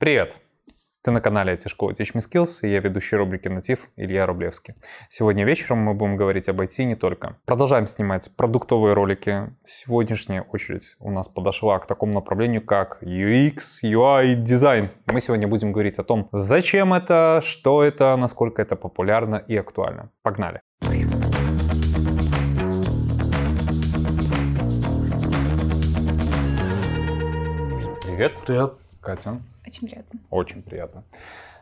Привет! Ты на канале IT-школа Teach Me Skills, и я ведущий рубрики «Натив» Илья Рублевский. Сегодня вечером мы будем говорить об IT не только. Продолжаем снимать продуктовые ролики. Сегодняшняя очередь у нас подошла к такому направлению, как UX, UI, дизайн. Мы сегодня будем говорить о том, зачем это, что это, насколько это популярно и актуально. Погнали! Привет. Привет. Катя. Очень приятно. Очень приятно.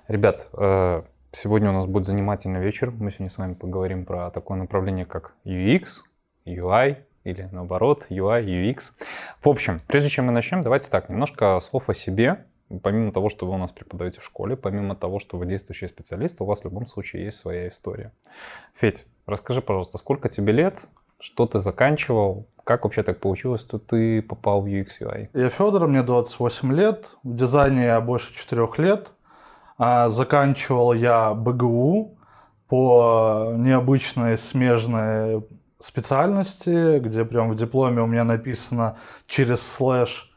Ребят, э, сегодня у нас будет занимательный вечер. Мы сегодня с вами поговорим про такое направление, как UX, UI или наоборот UI, UX. В общем, прежде чем мы начнем, давайте так, немножко слов о себе. Помимо того, что вы у нас преподаете в школе, помимо того, что вы действующий специалист, у вас в любом случае есть своя история. Федь, расскажи, пожалуйста, сколько тебе лет, что ты заканчивал, как вообще так получилось, что ты попал в UX UI? Я Федор, мне 28 лет, в дизайне я больше 4 лет. А, заканчивал я БГУ по необычной смежной специальности, где прям в дипломе у меня написано через слэш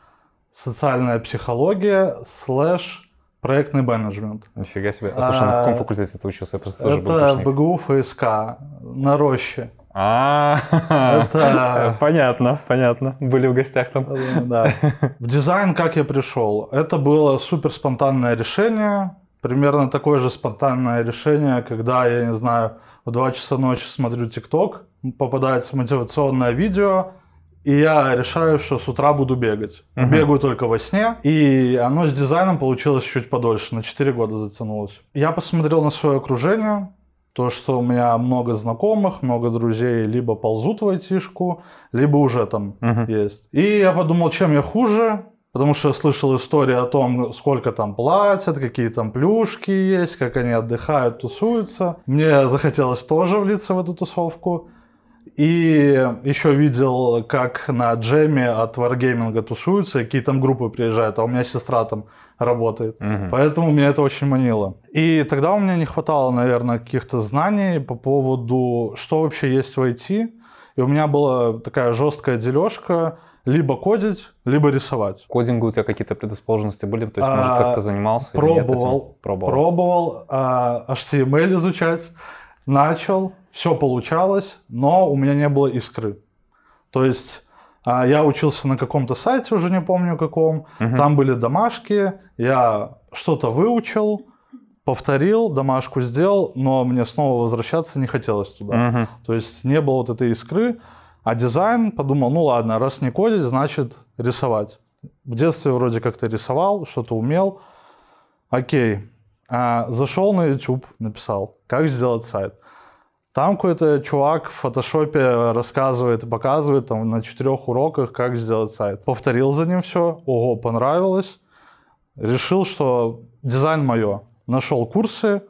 социальная психология, слэш проектный менеджмент. Нифига себе. А слушай, на каком факультете ты учился? Я просто тоже был БГУшник. БГУ ФСК на роще. А, Это- понятно, понятно. Были в гостях там. Да. В дизайн как я пришел? Это было супер спонтанное решение. Примерно такое же спонтанное решение, когда, я не знаю, в 2 часа ночи смотрю ТикТок, попадается мотивационное видео, и я решаю, что с утра буду бегать. Мгм. Бегаю только во сне, и оно с дизайном получилось чуть подольше, на 4 года затянулось. Я посмотрел на свое окружение, то, что у меня много знакомых, много друзей либо ползут в айтишку, либо уже там Мгм. есть. И я подумал, чем я хуже, потому что я слышал истории о том, сколько там платят, какие там плюшки есть, как они отдыхают, тусуются. Мне захотелось тоже влиться в эту тусовку. И еще видел, как на джеме от Wargaming тусуются, какие там группы приезжают, а у меня сестра там работает. Мгм. Поэтому меня это очень манило. И тогда у меня не хватало, наверное, каких-то знаний по поводу, что вообще есть в IT. И у меня была такая жесткая дележка либо кодить, либо рисовать. Кодингу у тебя какие-то предрасположенности были? То есть, может, А, как ты занимался? или нет этим? Пробовал, Пробовал. пробовал а, HTML изучать, начал, все получалось, но у меня не было искры. То есть а, я учился на каком-то сайте, уже не помню каком, Мгм. там были домашки, я что-то выучил, повторил, домашку сделал, но мне снова возвращаться не хотелось туда. Мгм. То есть не было вот этой искры. А дизайн подумал, ну ладно, раз не кодить, значит рисовать. В детстве вроде как-то рисовал, что-то умел. Окей. А, зашел на YouTube, написал, как сделать сайт. Там какой-то чувак в фотошопе рассказывает и показывает там, на четырех уроках, как сделать сайт. Повторил за ним все, ого, понравилось. Решил, что дизайн мое. Нашел курсы,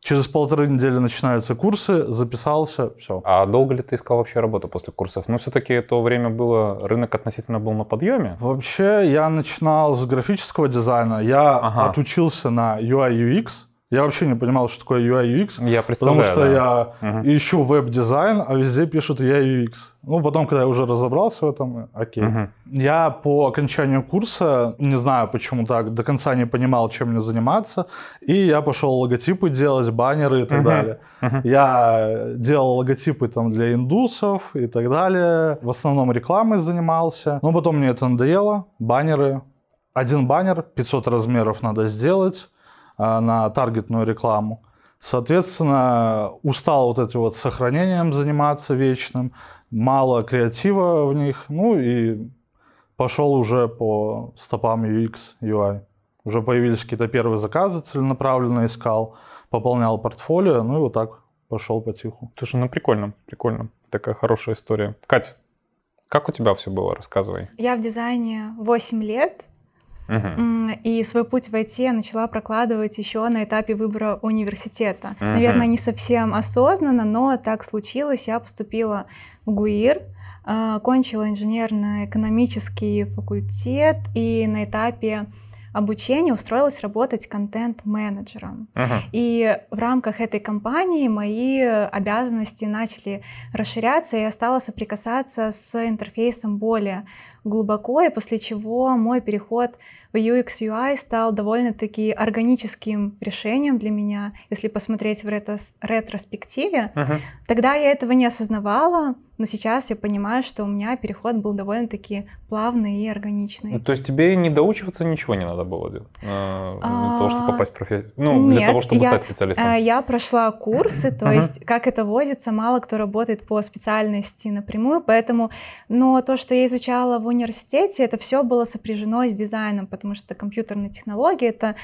через полторы недели начинаются курсы, записался, все. А долго ли ты искал вообще работу после курсов? Ну, все-таки то время было, рынок относительно был на подъеме. Вообще, я начинал с графического дизайна. Я Ага. отучился на UI UX. Я вообще не понимал, что такое UI UX. Я Потому представляю, что да. я Мгм. ищу веб-дизайн, а везде пишут UI UX. Ну, потом, когда я уже разобрался в этом, окей. Мгм. Я по окончанию курса, не знаю почему так, до конца не понимал, чем мне заниматься. И я пошел логотипы делать, баннеры и так Мгм. далее. Мгм. Я делал логотипы там для индусов и так далее. В основном рекламой занимался. Но потом мне это надоело. Баннеры. Один баннер, 500 размеров надо сделать на таргетную рекламу. Соответственно, устал вот этим вот сохранением заниматься вечным. Мало креатива в них. Ну и пошел уже по стопам UX, UI. Уже появились какие-то первые заказы, целенаправленно искал, пополнял портфолио, ну и вот так пошел потиху. Слушай, ну прикольно, прикольно. Такая хорошая история. Кать, как у тебя все было? Рассказывай. Я в дизайне 8 лет, И свой путь в IT я начала прокладывать еще на этапе выбора университета. Мгм. Наверное, не совсем осознанно, но так случилось. Я поступила в ГУИР, а, окончила инженерно-экономический факультет и на этапе обучения устроилась работать контент-менеджером. Мгм. И в рамках этой компании мои обязанности начали расширяться, и я стала соприкасаться с интерфейсом более глубоко, и после чего мой переход в UX UI стал довольно-таки органическим решением для меня, если посмотреть в ретрос- ретроспективе. Мгм. Тогда я этого не осознавала, но сейчас я понимаю, что у меня переход был довольно-таки плавный и органичный. Ну, То есть тебе не доучиваться ничего не надо было э, для того, чтобы А, попасть в профессию? Ну, для того, чтобы я- стать специалистом. Э, Я прошла курсы, то есть как это водится, мало кто работает по специальности напрямую, поэтому, но то, что я изучала в университете, это все было сопряжено с дизайном, потому что компьютерные технологии это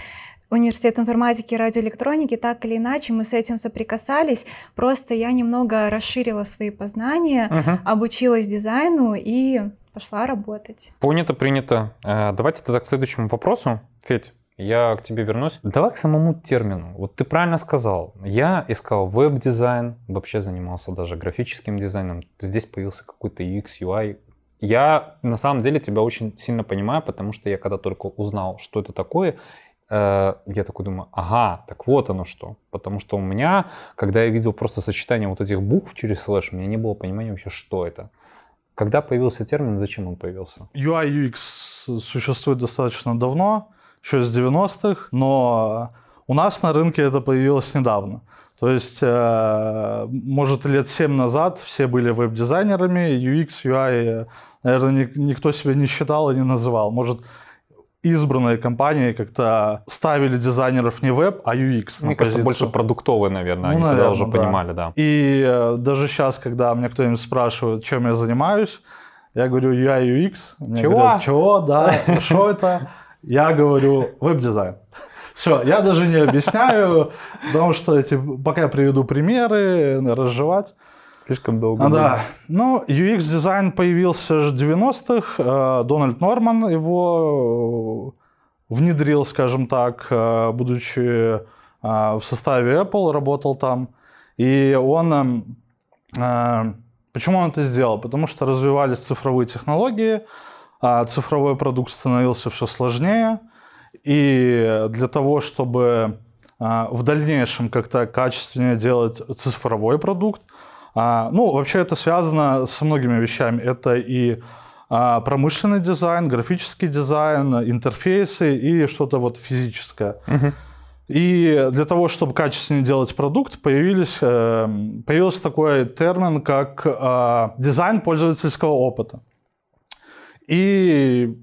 университет информатики и радиоэлектроники, так или иначе мы с этим соприкасались, просто я немного расширила свои познания, Мгм. обучилась дизайну и пошла работать. Понято, принято. Э, Давайте тогда к следующему вопросу. Федь, я к тебе вернусь. Давай к самому термину. Вот ты правильно сказал. Я искал веб-дизайн, вообще занимался даже графическим дизайном. Здесь появился какой-то UX, UI. Я на самом деле тебя очень сильно понимаю, потому что я когда только узнал, что это такое, я такой думаю, ага, так вот оно что. Потому что у меня, когда я видел просто сочетание вот этих букв через слэш, у меня не было понимания вообще, что это. Когда появился термин, зачем он появился? UI UX существует достаточно давно, еще с 90-х, но у нас на рынке это появилось недавно. То есть, э, может, лет 7 назад все были веб-дизайнерами, UX, UI, наверное, ни- никто себя не считал и не называл. Может, избранные компании как-то ставили дизайнеров не веб, а UX. Мне кажется, позицию. больше продуктовые, наверное, Ну, они тогда наверное, уже да. понимали, да. И э, даже сейчас, когда меня кто-нибудь спрашивает, чем я занимаюсь, я говорю UI UX. Мне Чего? говорят, Чего? Да. Что это? Я говорю веб-дизайн. Все, я даже не объясняю, потому что эти, пока я приведу примеры, разжевать. Слишком долго. А, да. Ну, UX-дизайн появился в 90-х. э, Дональд Норман его э, внедрил, скажем так, э, будучи в составе Apple, работал там. И он... эм, Почему он это сделал? Потому что развивались цифровые технологии, а цифровой продукт становился все сложнее. И для того, чтобы в дальнейшем как-то качественнее делать цифровой продукт, а, ну, вообще это связано со многими вещами. Это и а, промышленный дизайн, графический дизайн, интерфейсы и что-то вот физическое. И для того, чтобы качественнее делать продукт, появились, э, появился такой термин, как э, дизайн пользовательского опыта. И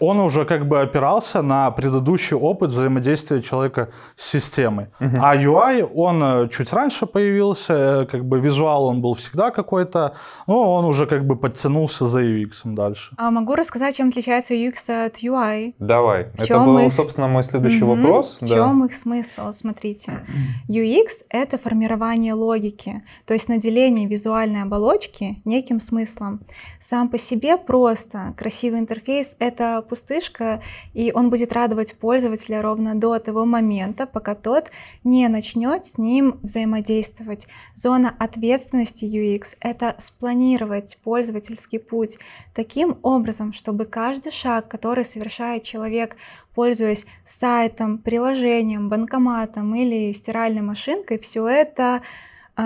он уже как бы опирался на предыдущий опыт взаимодействия человека с системой. Мгм. А UI, он э, чуть раньше появился, э, как бы визуал он был всегда какой-то, но он уже как бы подтянулся за UX дальше. А могу рассказать, чем отличается UX от UI? Давай. В Это был, их- собственно, мой следующий Мгм. вопрос. В да. чем их смысл? Смотрите. UX — это формирование логики, то есть наделение визуальной оболочки неким смыслом. Сам по себе просто красивый интерфейс — это пустышка, и он будет радовать пользователя ровно до того момента, пока тот не начнет с ним взаимодействовать. Зона ответственности UX — это спланировать пользовательский путь таким образом, чтобы каждый шаг, который совершает человек, пользуясь сайтом, приложением, банкоматом или стиральной машинкой, все это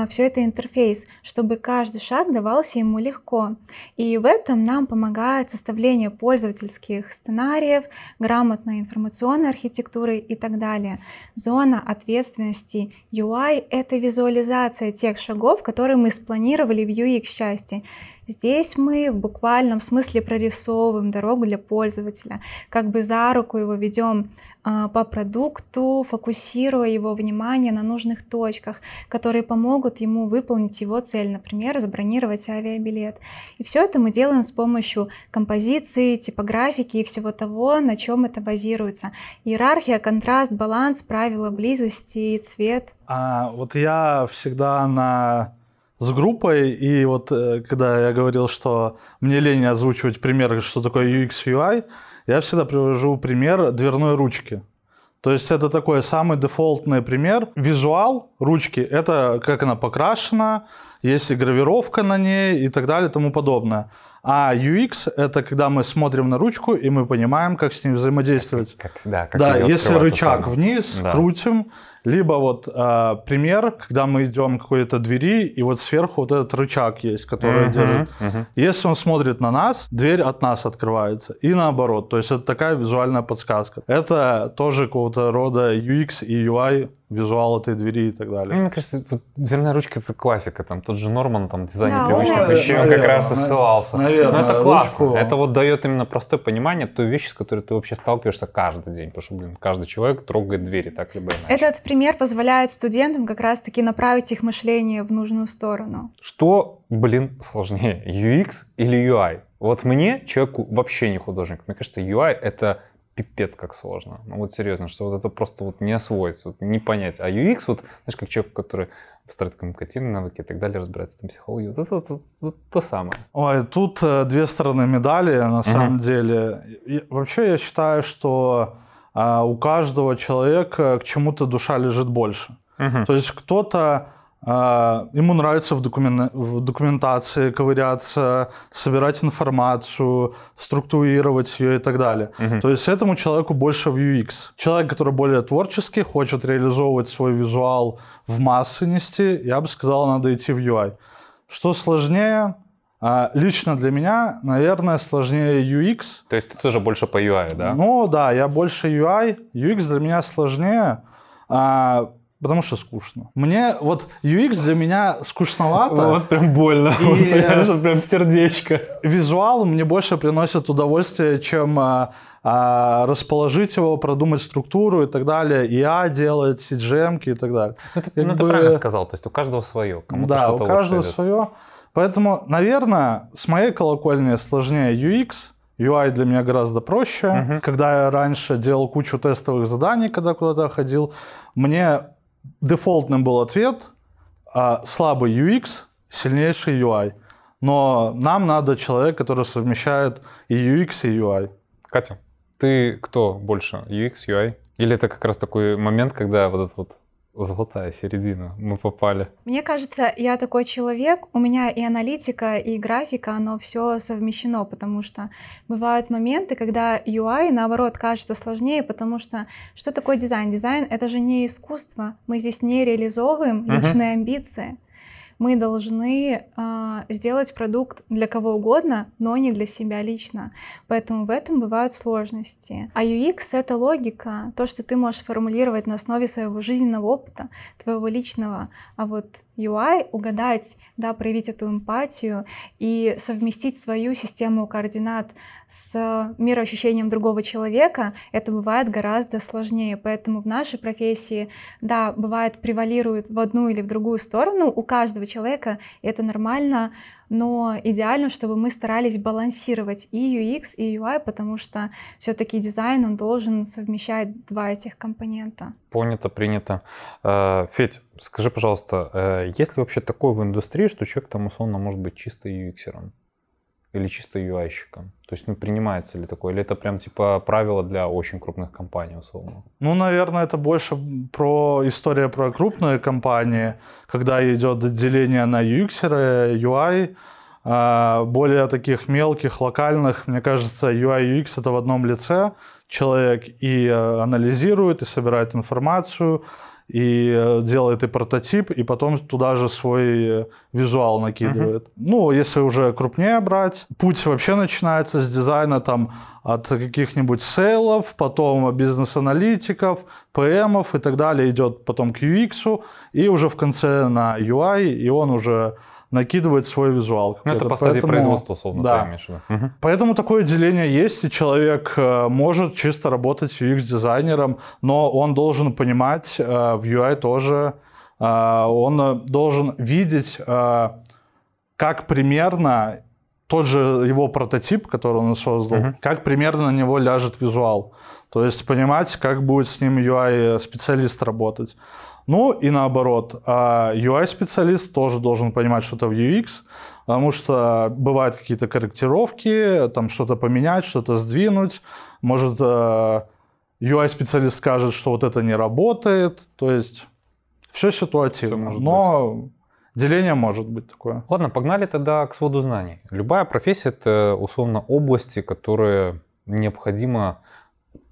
все это интерфейс, чтобы каждый шаг давался ему легко. И в этом нам помогает составление пользовательских сценариев, грамотной информационной архитектуры и так далее. Зона ответственности UI — это визуализация тех шагов, которые мы спланировали в UX-части. Здесь мы в буквальном смысле прорисовываем дорогу для пользователя, как бы за руку его ведем а, по продукту, фокусируя его внимание на нужных точках, которые помогут ему выполнить его цель, например, забронировать авиабилет. И все это мы делаем с помощью композиции, типографики и всего того, на чем это базируется. Иерархия, контраст, баланс, правила близости, цвет. А вот я всегда на с группой, и вот э, когда я говорил, что мне лень озвучивать пример, что такое UX, UI, я всегда привожу пример дверной ручки. То есть это такой самый дефолтный пример. Визуал ручки — это как она покрашена, есть и гравировка на ней и так далее и тому подобное. А UX — это когда мы смотрим на ручку, и мы понимаем, как с ней взаимодействовать. Как, да, как да, если рычаг условно. вниз, Да. крутим. Либо вот а, пример, когда мы идем к какой-то двери, и вот сверху вот этот рычаг есть, который Мгм, держит. мгм. Если он смотрит на нас, дверь от нас открывается. И наоборот. То есть это такая визуальная подсказка. Это тоже какого-то рода UX и UI, визуал этой двери и так Ну, далее. мне кажется, вот дверная ручка это классика. Там тот же Норман, там дизайн Да, привычных вещей, он как раз и ссылался. наверное, Но это классно. ручку. Это вот дает именно простое понимание той вещи, с которой ты вообще сталкиваешься каждый день. Потому что, блин, каждый человек трогает двери, так либо иначе. Этот пример позволяет студентам как раз-таки направить их мышление в нужную сторону. Что, блин, сложнее, UX или UI? Вот мне, человеку вообще не художник, мне кажется, UI — это пипец как сложно. Ну вот серьезно, что вот это просто вот не освоить, вот не понять. А UX, вот, знаешь, как человек, который строит коммуникативные навыки и так далее, разбирается там в психологии, вот это вот, вот- вот то самое. Ой, тут э, две стороны медали, на самом деле. И вообще я считаю, что а, у каждого человека к чему-то душа лежит больше. Мгм. То есть кто-то а, ему нравится в, докумен- в документации ковыряться, собирать информацию, структурировать ее и так далее. Мгм. То есть этому человеку больше в UX. Человек, который более творческий, хочет реализовывать свой визуал в массы нести, я бы сказал, надо идти в UI. Что сложнее? А, Лично для меня, наверное, сложнее UX, То есть ты тоже больше по UI, да? ну да, я больше UI. UX для меня сложнее, а, потому что скучно. Мне вот UX для меня скучновато. Вот прям больно, И- вот прям, прям сердечко. Визуал мне больше приносит удовольствие, чем а, а, расположить его, продумать структуру и так далее, IA делать, CGM и так далее. Ну, ты, Как ну, ты бы- правильно сказал, то есть у каждого свое. Кому-то да, что-то у каждого идет. Поэтому, наверное, с моей колокольни сложнее UX. UI для меня гораздо проще. Мгм. Когда я раньше делал кучу тестовых заданий, когда куда-то ходил, мне дефолтным был ответ а, слабый UX, сильнейший UI. Но нам надо человек, который совмещает и UX, и UI. Катя, ты кто больше, UX, UI? Или это как раз такой момент, когда вот эта вот золотая середина, мы попали? Мне кажется, я такой человек, у меня и аналитика, и графика, оно все совмещено, потому что бывают моменты, когда UI, наоборот, кажется сложнее, потому что что такое дизайн? Дизайн — это же не искусство, мы здесь не реализовываем личные амбиции. Мы должны а, сделать продукт для кого угодно, но не для себя лично. Поэтому в этом бывают сложности. А UX — это логика, то, что ты можешь формулировать на основе своего жизненного опыта, твоего личного. А вот UI — угадать, да, проявить эту эмпатию и совместить свою систему координат с мироощущением другого человека, это бывает гораздо сложнее. Поэтому в нашей профессии, да, бывает превалирует в одну или в другую сторону у каждого человека, и это нормально, но идеально, чтобы мы старались балансировать и UX, и UI, потому что все-таки дизайн, он должен совмещать два этих компонента. Понято, принято. Э, Федь, скажи, пожалуйста, э, есть ли вообще такое в индустрии, что человек там условно может быть чисто UX-ером? Или чисто UI-щиком? То есть, ну, принимается ли такое? Или это прям типа правило для очень крупных компаний, условно? Ну, наверное, это больше про история про крупные компании, когда идет отделение на UX, UI, а, более таких мелких, локальных, мне кажется, UI UX это в одном лице. Человек и э, анализирует, и собирает информацию, и э, делает и прототип, и потом туда же свой э, визуал накидывает. Ну, если уже крупнее брать, путь вообще начинается с дизайна там от каких-нибудь сейлов, потом бизнес-аналитиков, ПМов и так далее, идет потом к UX, и уже в конце на UI, и он уже накидывает свой визуал. Ну, это по стадии Поэтому- производства, условно, да. ты имеешь в виду. Мгм. Поэтому такое деление есть, и человек э, может чисто работать UX-дизайнером, но он должен понимать э, в UI тоже, э, он должен видеть, как примерно тот же его прототип, который он создал, Мгм. как примерно на него ляжет визуал. То есть понимать, как будет с ним UI-специалист работать. Ну и наоборот, а UI-специалист тоже должен понимать что-то в UX, потому что бывают какие-то корректировки, там что-то поменять, что-то сдвинуть. Может, э, UI-специалист скажет, что вот это не работает. То есть все ситуативно. Всё может Но Деление может быть такое. Ладно, погнали тогда к своду знаний. Любая профессия — это условно области, которые необходимо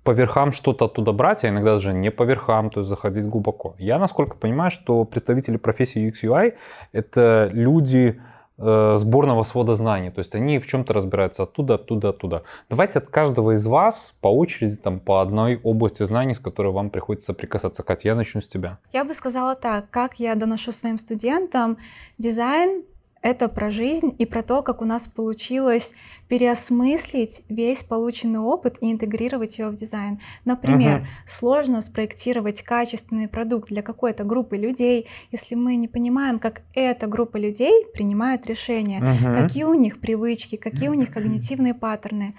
по верхам что-то оттуда брать, а иногда даже не по верхам, то есть заходить глубоко. Я, насколько понимаю, что представители профессии UX UI — это люди э, сборного свода знаний, то есть они в чем-то разбираются оттуда, оттуда, оттуда. Давайте от каждого из вас по очереди там по одной области знаний, с которой вам приходится соприкасаться. Катя, я начну с тебя. Я бы сказала так, как я доношу своим студентам, дизайн это про жизнь и про то, как у нас получилось переосмыслить весь полученный опыт и интегрировать его в дизайн. Например, uh-huh. сложно спроектировать качественный продукт для какой-то группы людей, если мы не понимаем, как эта группа людей принимает решения, uh-huh. какие у них привычки, какие у них когнитивные паттерны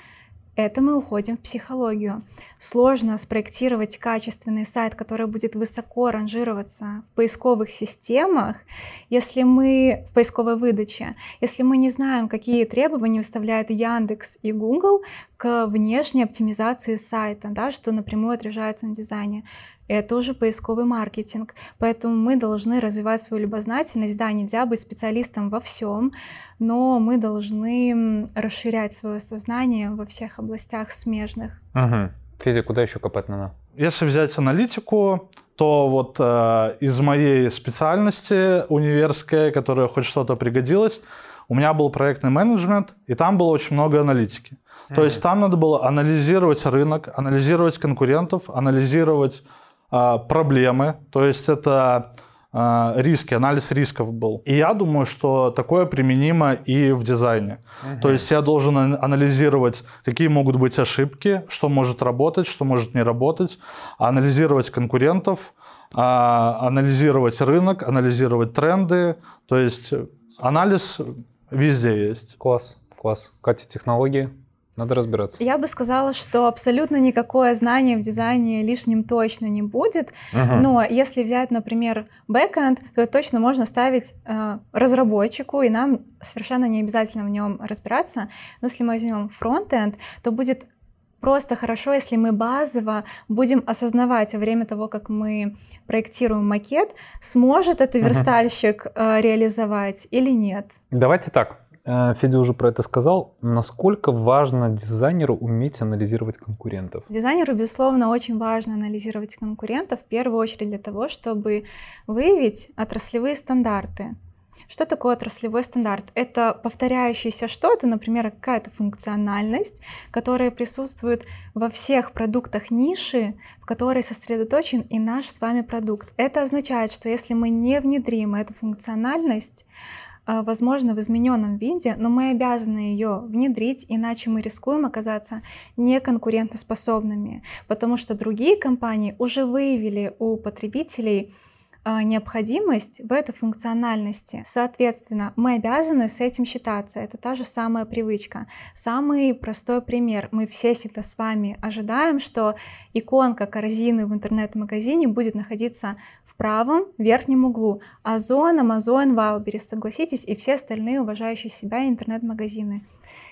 это мы уходим в психологию. Сложно спроектировать качественный сайт, который будет высоко ранжироваться в поисковых системах, если мы в поисковой выдаче, если мы не знаем, какие требования выставляют Яндекс и Google к внешней оптимизации сайта, да, что напрямую отражается на дизайне это уже поисковый маркетинг. Поэтому мы должны развивать свою любознательность. Да, нельзя быть специалистом во всем, но мы должны расширять свое сознание во всех областях смежных. Угу. Федя, куда еще копать надо? Если взять аналитику, то вот э, из моей специальности универской, которая хоть что-то пригодилась, у меня был проектный менеджмент, и там было очень много аналитики. Mm-hmm. То есть там надо было анализировать рынок, анализировать конкурентов, анализировать проблемы, то есть это а, риски, анализ рисков был. И я думаю, что такое применимо и в дизайне. Угу. То есть я должен анализировать, какие могут быть ошибки, что может работать, что может не работать, анализировать конкурентов, а, анализировать рынок, анализировать тренды. То есть анализ везде есть. Класс, класс. Катя, технологии? Надо разбираться. Я бы сказала, что абсолютно никакое знание в дизайне лишним точно не будет. Угу. Но если взять, например, бэкэнд, то это точно можно ставить э, разработчику, и нам совершенно не обязательно в нем разбираться. Но если мы возьмем фронтенд, то будет просто хорошо, если мы базово будем осознавать во время того, как мы проектируем макет, сможет это верстальщик э, реализовать или нет. Давайте так. Э, Федя уже про это сказал. Насколько важно дизайнеру уметь анализировать конкурентов? Дизайнеру, безусловно, очень важно анализировать конкурентов, в первую очередь для того, чтобы выявить отраслевые стандарты. Что такое отраслевой стандарт? Это повторяющееся что-то, например, какая-то функциональность, которая присутствует во всех продуктах ниши, в которой сосредоточен и наш с вами продукт. Это означает, что если мы не внедрим эту функциональность, возможно, в измененном виде, но мы обязаны ее внедрить, иначе мы рискуем оказаться неконкурентоспособными, потому что другие компании уже выявили у потребителей а, необходимость в этой функциональности. Соответственно, мы обязаны с этим считаться. Это та же самая привычка. Самый простой пример. Мы все всегда с вами ожидаем, что иконка корзины в интернет-магазине будет находиться правом верхнем углу. Озон, Amazon, Wildberries, согласитесь, и все остальные уважающие себя интернет-магазины.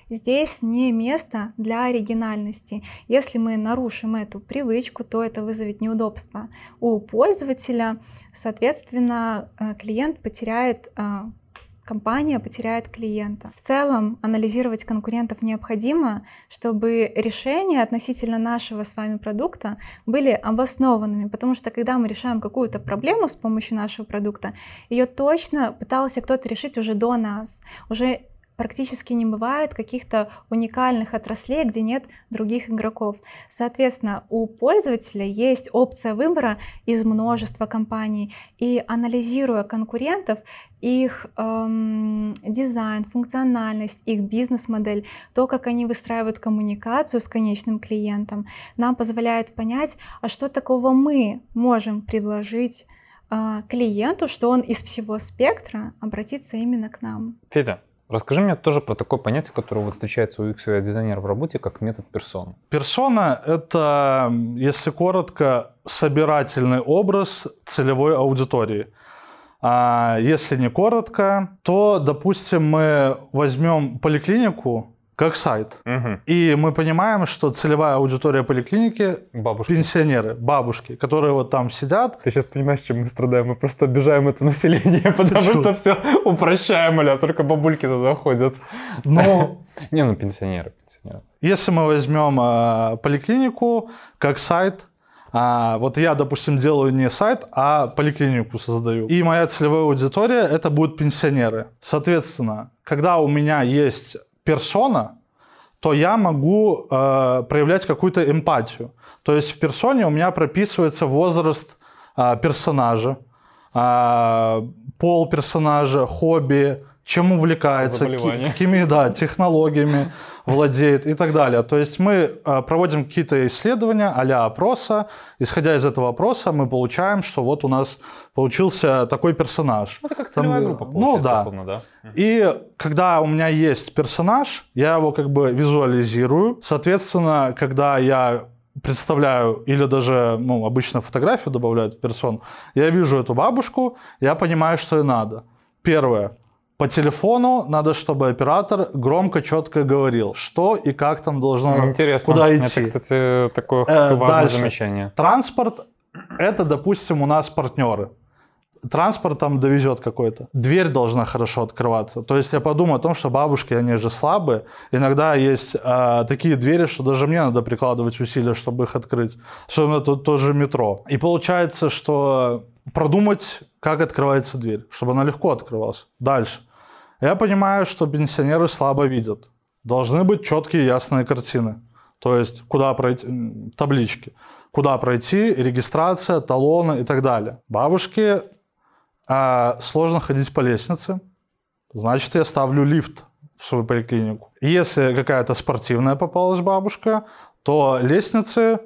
Здесь не место для оригинальности. Если мы нарушим эту привычку, то это вызовет неудобства у пользователя. Соответственно, э, клиент потеряет э, компания потеряет клиента. В целом, анализировать конкурентов необходимо, чтобы решения относительно нашего с вами продукта были обоснованными, потому что когда мы решаем какую-то проблему с помощью нашего продукта, ее точно пытался кто-то решить уже до нас, уже практически не бывает каких-то уникальных отраслей, где нет других игроков. Соответственно, у пользователя есть опция выбора из множества компаний, и анализируя конкурентов, их эм, дизайн, функциональность, их бизнес-модель, то, как они выстраивают коммуникацию с конечным клиентом, нам позволяет понять, а что такого мы можем предложить э, клиенту, что он из всего спектра обратится именно к нам. Федя, Расскажи мне тоже про такое понятие, которое вот встречается у UX дизайнера в работе, как метод персона. Персона — это, если коротко, собирательный образ целевой аудитории. А если не коротко, то, допустим, мы возьмем поликлинику как сайт. Мгм. И мы понимаем, что целевая аудитория поликлиники Бабушки. пенсионеры, бабушки, которые вот там сидят. Ты сейчас понимаешь, чем мы страдаем? Мы просто обижаем это население, потому что все упрощаем, а только бабульки туда ходят. Но Не, ну пенсионеры, пенсионеры. если мы возьмем а, поликлинику как сайт, а, вот я, допустим, делаю не сайт, а поликлинику создаю. И моя целевая аудитория это будут пенсионеры. Соответственно, когда у меня есть персона, то я могу э, проявлять какую-то эмпатию. То есть в персоне у меня прописывается возраст а, персонажа, а, пол персонажа, хобби, чем увлекается, какими да, технологиями владеет и так далее. То есть мы а, проводим какие-то исследования а опроса. Исходя из этого опроса, мы получаем, что вот у нас получился такой персонаж. Ну, Это как Там, целевая э, группа, ну, получается, да. условно, да? И когда у меня есть персонаж, я его как бы визуализирую. Соответственно, когда я представляю или даже, ну, обычно фотографию добавляют в персон, я вижу эту бабушку, я понимаю, что ей надо. Первое. По телефону надо, чтобы оператор громко, четко говорил, что и как там должно, Ну, Интересно. куда Это, идти. кстати, такое Э, важное дальше. замечание. Транспорт – это, допустим, у нас партнеры. Транспорт там довезет какой-то. Дверь должна хорошо открываться. То есть я подумал о том, что бабушки, они же слабые. Иногда есть а, такие двери, что даже мне надо прикладывать усилия, чтобы их открыть. Особенно тут тоже метро. И получается, что продумать, как открывается дверь, чтобы она легко открывалась. Дальше. Я понимаю, что пенсионеры слабо видят. Должны быть четкие ясные картины. То есть, куда пройти, таблички, куда пройти, регистрация, талоны и так далее. Бабушке а, сложно ходить по лестнице, значит, я ставлю лифт в свою поликлинику. Если какая-то спортивная попалась бабушка, то лестницы,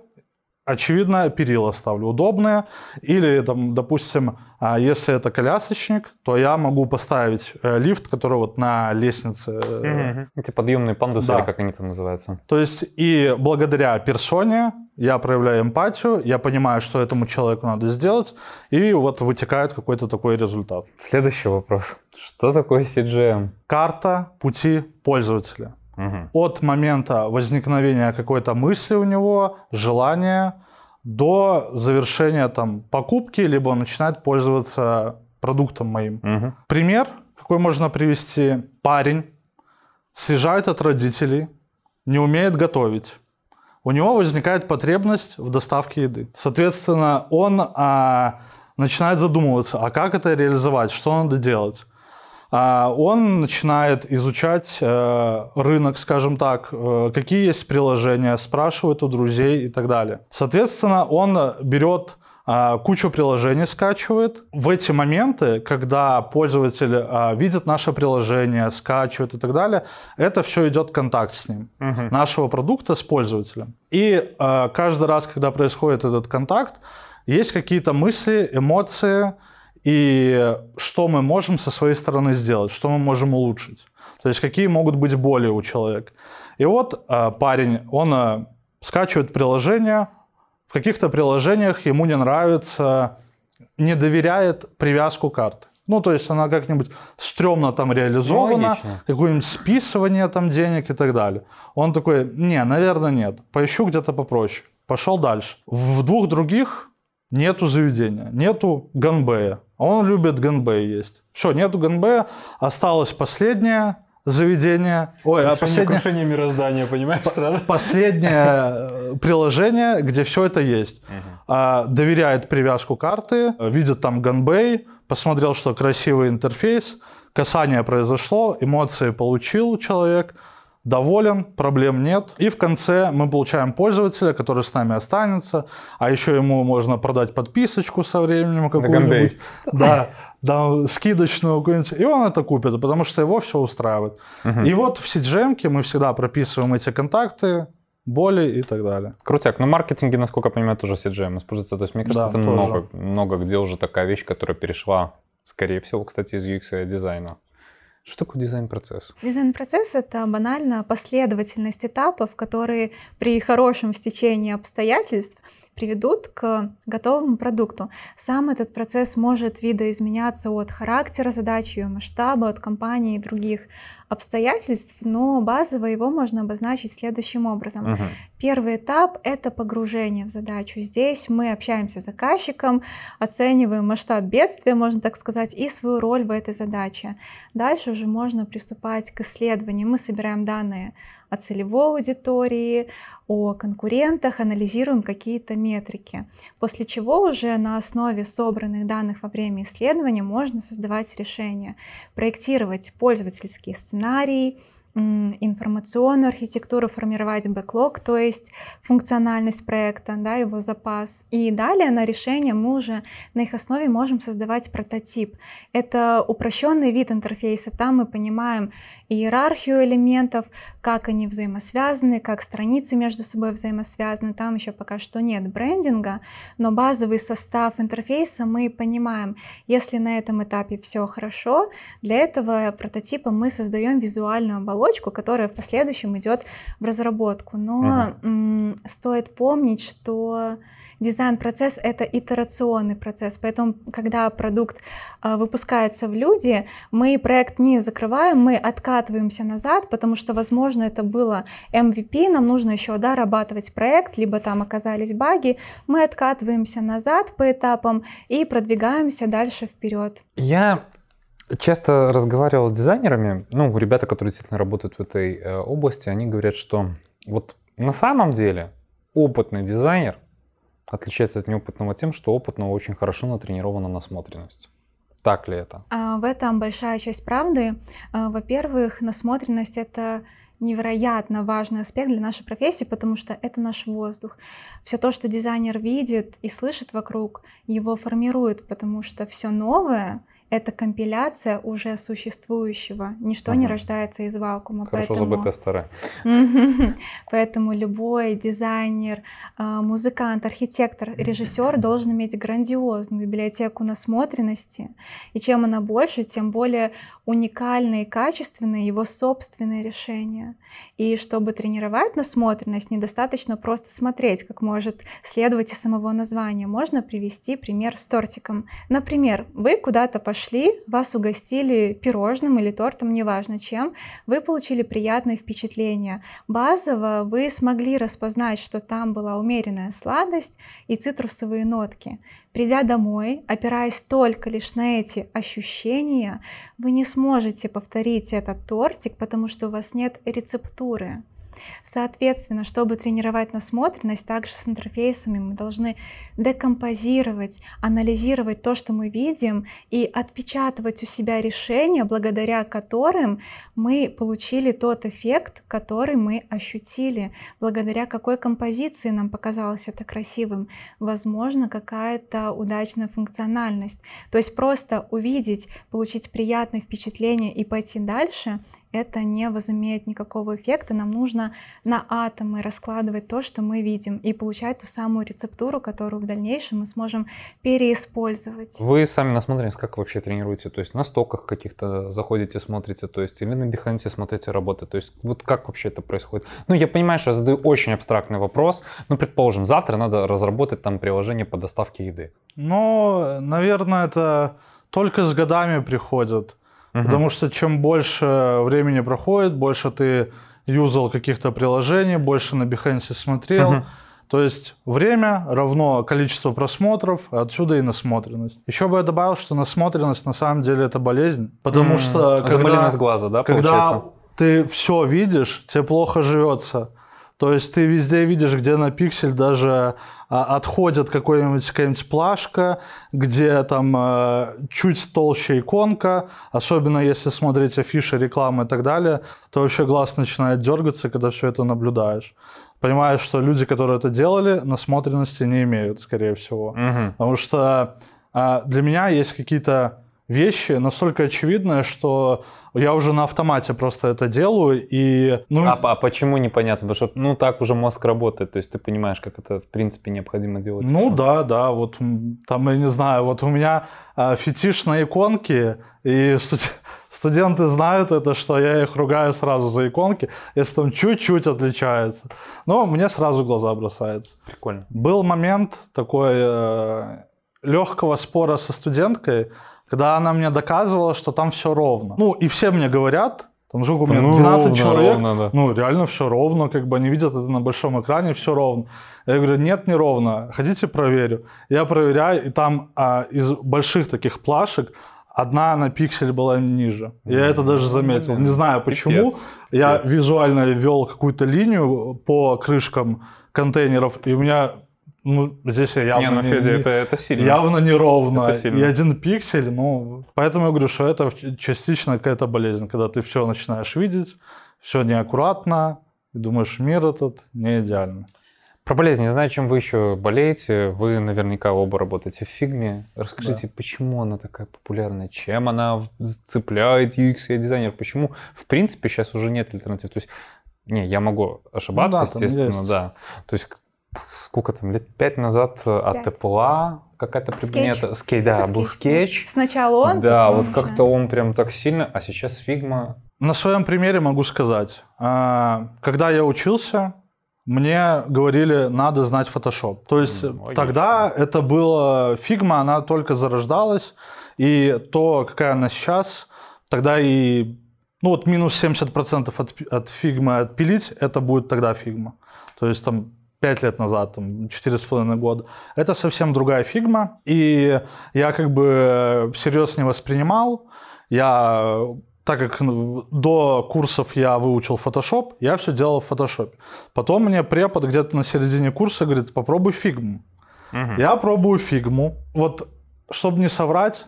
очевидно, перила ставлю удобные. Или, там, допустим, а, если это колясочник, то я могу поставить э, лифт, который вот на лестнице э, Мгм. Эти подъемные пандусы, Да. или как они там называются. то есть и благодаря персоне я проявляю эмпатию, я понимаю, что этому человеку надо сделать, и вот вытекает какой-то такой результат. Следующий вопрос. Что такое CGM? Карта пути пользователя. Мгм. От момента возникновения какой-то мысли у него, желания, до завершения там покупки, либо он начинает пользоваться продуктом моим. Мгм. Пример, какой можно привести. Парень съезжает от родителей, не умеет готовить. У него возникает потребность в доставке еды. Соответственно, он а, начинает задумываться, а как это реализовать, что надо делать. А, он начинает изучать э, рынок, скажем так, э, какие есть приложения, спрашивает у друзей и так далее. Соответственно, он берет а, кучу приложений скачивает. В эти моменты, когда пользователь видит наше приложение, скачивает и так далее, это все идет контакт с ним, Мгм. нашего продукта с пользователем. И каждый раз, когда происходит этот контакт, есть какие-то мысли, эмоции, и что мы можем со своей стороны сделать, что мы можем улучшить. То есть какие могут быть боли у человека. И вот а, парень, он а, скачивает приложение, в каких-то приложениях ему не нравится, не доверяет привязку карты. Ну, то есть она как-нибудь стрёмно там реализована, Ну, какое-нибудь списывание там денег и так далее. Он такой, не, наверное, нет. Поищу где-то попроще. Пошел дальше. В двух других нету заведения, нету ганбея. А Он любит ганбей есть. Все, нету ганбея. Осталось последнее заведение. Ой, а последнее, мироздания, понимаешь, сразу? последнее э, приложение, где все это есть. А, доверяет привязку карты, видит там ганбей, посмотрел, что красивый интерфейс, касание произошло, эмоции получил человек, доволен, проблем нет. И в конце мы получаем пользователя, который с нами останется, а еще ему можно продать подписочку со временем какую-нибудь. Да, да, скидочную какую-нибудь. И он это купит, потому что его все устраивает. И вот в CGM мы всегда прописываем эти контакты, боли и так далее. Крутяк. Но в маркетинге, насколько я понимаю, тоже CGM используется. То есть, мне кажется, Да, это тоже. много, много где уже такая вещь, которая перешла, скорее всего, кстати, из UX и дизайна. Что такое дизайн-процесс? Дизайн-процесс — это банально последовательность этапов, которые при хорошем стечении обстоятельств приведут к готовому продукту. Сам этот процесс может видоизменяться от характера задачи, ее масштаба, от компании и других обстоятельств, но базово его можно обозначить следующим образом. Мгм. Первый этап — это погружение в задачу. Здесь мы общаемся с заказчиком, оцениваем масштаб бедствия, можно так сказать, и свою роль в этой задаче. Дальше уже можно приступать к исследованию. Мы собираем данные о целевой аудитории, о конкурентах, анализируем какие-то метрики. После чего уже на основе собранных данных во время исследования можно создавать решения, проектировать пользовательские сценарии, информационную архитектуру, формировать бэклог, то есть функциональность проекта, да, его запас. И далее на решение мы уже на их основе можем создавать прототип. Это упрощенный вид интерфейса. Там мы понимаем иерархию элементов, как они взаимосвязаны, как страницы между собой взаимосвязаны. Там еще пока что нет брендинга, но базовый состав интерфейса мы понимаем. Если на этом этапе все хорошо, для этого прототипа мы создаем визуальную оболочку, которая в последующем идет в разработку. Но м, стоит помнить, что дизайн-процесс — это итерационный процесс, поэтому, когда продукт э, выпускается в люди, мы проект не закрываем, мы откатываемся назад, потому что, возможно, это было MVP, нам нужно еще дорабатывать проект, либо там оказались баги, мы откатываемся назад по этапам и продвигаемся дальше вперед. Я часто разговаривал с дизайнерами, ну, ребята, которые действительно работают в этой э, области, они говорят, что вот на самом деле опытный дизайнер отличается от неопытного тем, что опытного очень хорошо натренирована насмотренность. Так ли это? А, В этом большая часть правды. А, Во-первых, насмотренность — это невероятно важный аспект для нашей профессии, потому что это наш воздух. Все то, что дизайнер видит и слышит вокруг, его формирует, потому что все новое — это компиляция уже существующего. Ничто не Ага. рождается из вакуума. Хорошо поэтому... забытое старое. Поэтому любой дизайнер, а, музыкант, архитектор, режиссер должен иметь грандиозную библиотеку насмотренности. И чем она больше, тем более уникальные качественные его собственные решения. И чтобы тренировать насмотренность, недостаточно просто смотреть, как может следовать из самого названия. Можно привести пример с тортиком. Например, вы куда-то пошли, вас угостили пирожным или тортом, неважно чем, вы получили приятное впечатление. Базово вы смогли распознать, что там была умеренная сладость и цитрусовые нотки. Придя домой, опираясь только лишь на эти ощущения, вы не сможете повторить этот тортик, потому что у вас нет рецептуры. Соответственно, чтобы тренировать насмотренность, также с интерфейсами мы должны декомпозировать, анализировать то, что мы видим, и отпечатывать у себя решения, благодаря которым мы получили тот эффект, который мы ощутили, благодаря какой композиции нам показалось это красивым. Возможно, какая-то удачная функциональность. То есть просто увидеть, получить приятное впечатление и пойти дальше, это не возымеет никакого эффекта. Нам нужно на атомы раскладывать то, что мы видим, и получать ту самую рецептуру, которую в дальнейшем мы сможем переиспользовать. Вы сами насмотренность как вообще тренируете? То есть на стоках каких-то заходите, смотрите, то есть или на Behance смотрите работы? То есть вот как вообще это происходит? Ну, я понимаю, что я задаю очень абстрактный вопрос. Ну, предположим, завтра надо разработать там приложение по доставке еды. Но, наверное, это только с годами приходит. Мгм. Потому что чем больше времени проходит, больше ты юзал каких-то приложений, больше на Behance смотрел. Мгм. То есть время равно количество просмотров, а отсюда и насмотренность. Еще бы я добавил, что насмотренность на самом деле это болезнь. Потому М, что когда, замыленность глаза, да, когда получается? ты все видишь, тебе плохо живется. То есть ты везде видишь, где на пиксель даже а, отходит какой-нибудь, какая-нибудь плашка, где там а, чуть толще иконка, особенно если смотреть афиши, рекламы и так далее, то вообще глаз начинает дергаться, когда все это наблюдаешь. Понимаешь, что люди, которые это делали, насмотренности не имеют, скорее всего. Мгм. Потому что а, для меня есть какие-то вещи настолько очевидные, что я уже на автомате просто это делаю. И, ну, А, а почему непонятно? Потому что, ну, так уже мозг работает, то есть ты понимаешь, как это, в принципе, необходимо делать. ну всё. да, да, вот там, я не знаю, вот у меня а, фетиш на иконки, и студ- Студенты знают это, что я их ругаю сразу за иконки, если там чуть-чуть отличается. Но мне сразу глаза бросается. Прикольно. Был момент такой э, легкого спора со студенткой, когда она мне доказывала, что там все ровно. Ну, и все мне говорят, там сколько у меня, Ну, 12 ровно, человек, ровно, да. ну, реально все ровно, как бы они видят это на большом экране, все ровно. Я говорю, нет, не ровно, хотите проверю. Я проверяю, и там а, из больших таких плашек одна на пиксель была ниже. Я это даже заметил. Не знаю почему. Пипец. Я Пипец. визуально ввел какую-то линию по крышкам контейнеров, и у меня, ну, здесь я явно Не, ну, не- Федя, не- это, это сильно. явно неровно. Это сильно. И один пиксель, ну, поэтому я говорю, что это частично какая-то болезнь, когда ты все начинаешь видеть, все неаккуратно, и думаешь, мир этот не идеальный. Про болезнь, не знаю, чем вы еще болеете. Вы наверняка оба работаете в фигме. Расскажите, почему она такая популярная? Чем она цепляет UX UI дизайнер? Почему, в принципе, сейчас уже нет альтернатив? То есть, не, я могу ошибаться, Ну да, естественно, да. То есть, сколько там, лет пять назад э, от. Apple какая-то предмета. Скетч, да, Это был Sketch, Sketch. Сначала он, да, потом вот уже. как-то он прям так сильно, а сейчас Figma. На своем примере могу сказать. а, Когда я учился, мне говорили, надо знать Photoshop. То есть логично. тогда это было... Figma, она только зарождалась, и то, какая она сейчас, тогда и... Ну вот минус 70% от, от фигмы отпилить, это будет тогда Figma. То есть там 5 лет назад, там 4,5 года. Это совсем другая Figma, и я как бы всерьез не воспринимал. Я, так как ну, до курсов я выучил Photoshop, я все делал в Photoshop. Потом мне препод где-то на середине курса говорит, попробуй фигму. Мгм. Я пробую фигму. Вот, чтобы не соврать,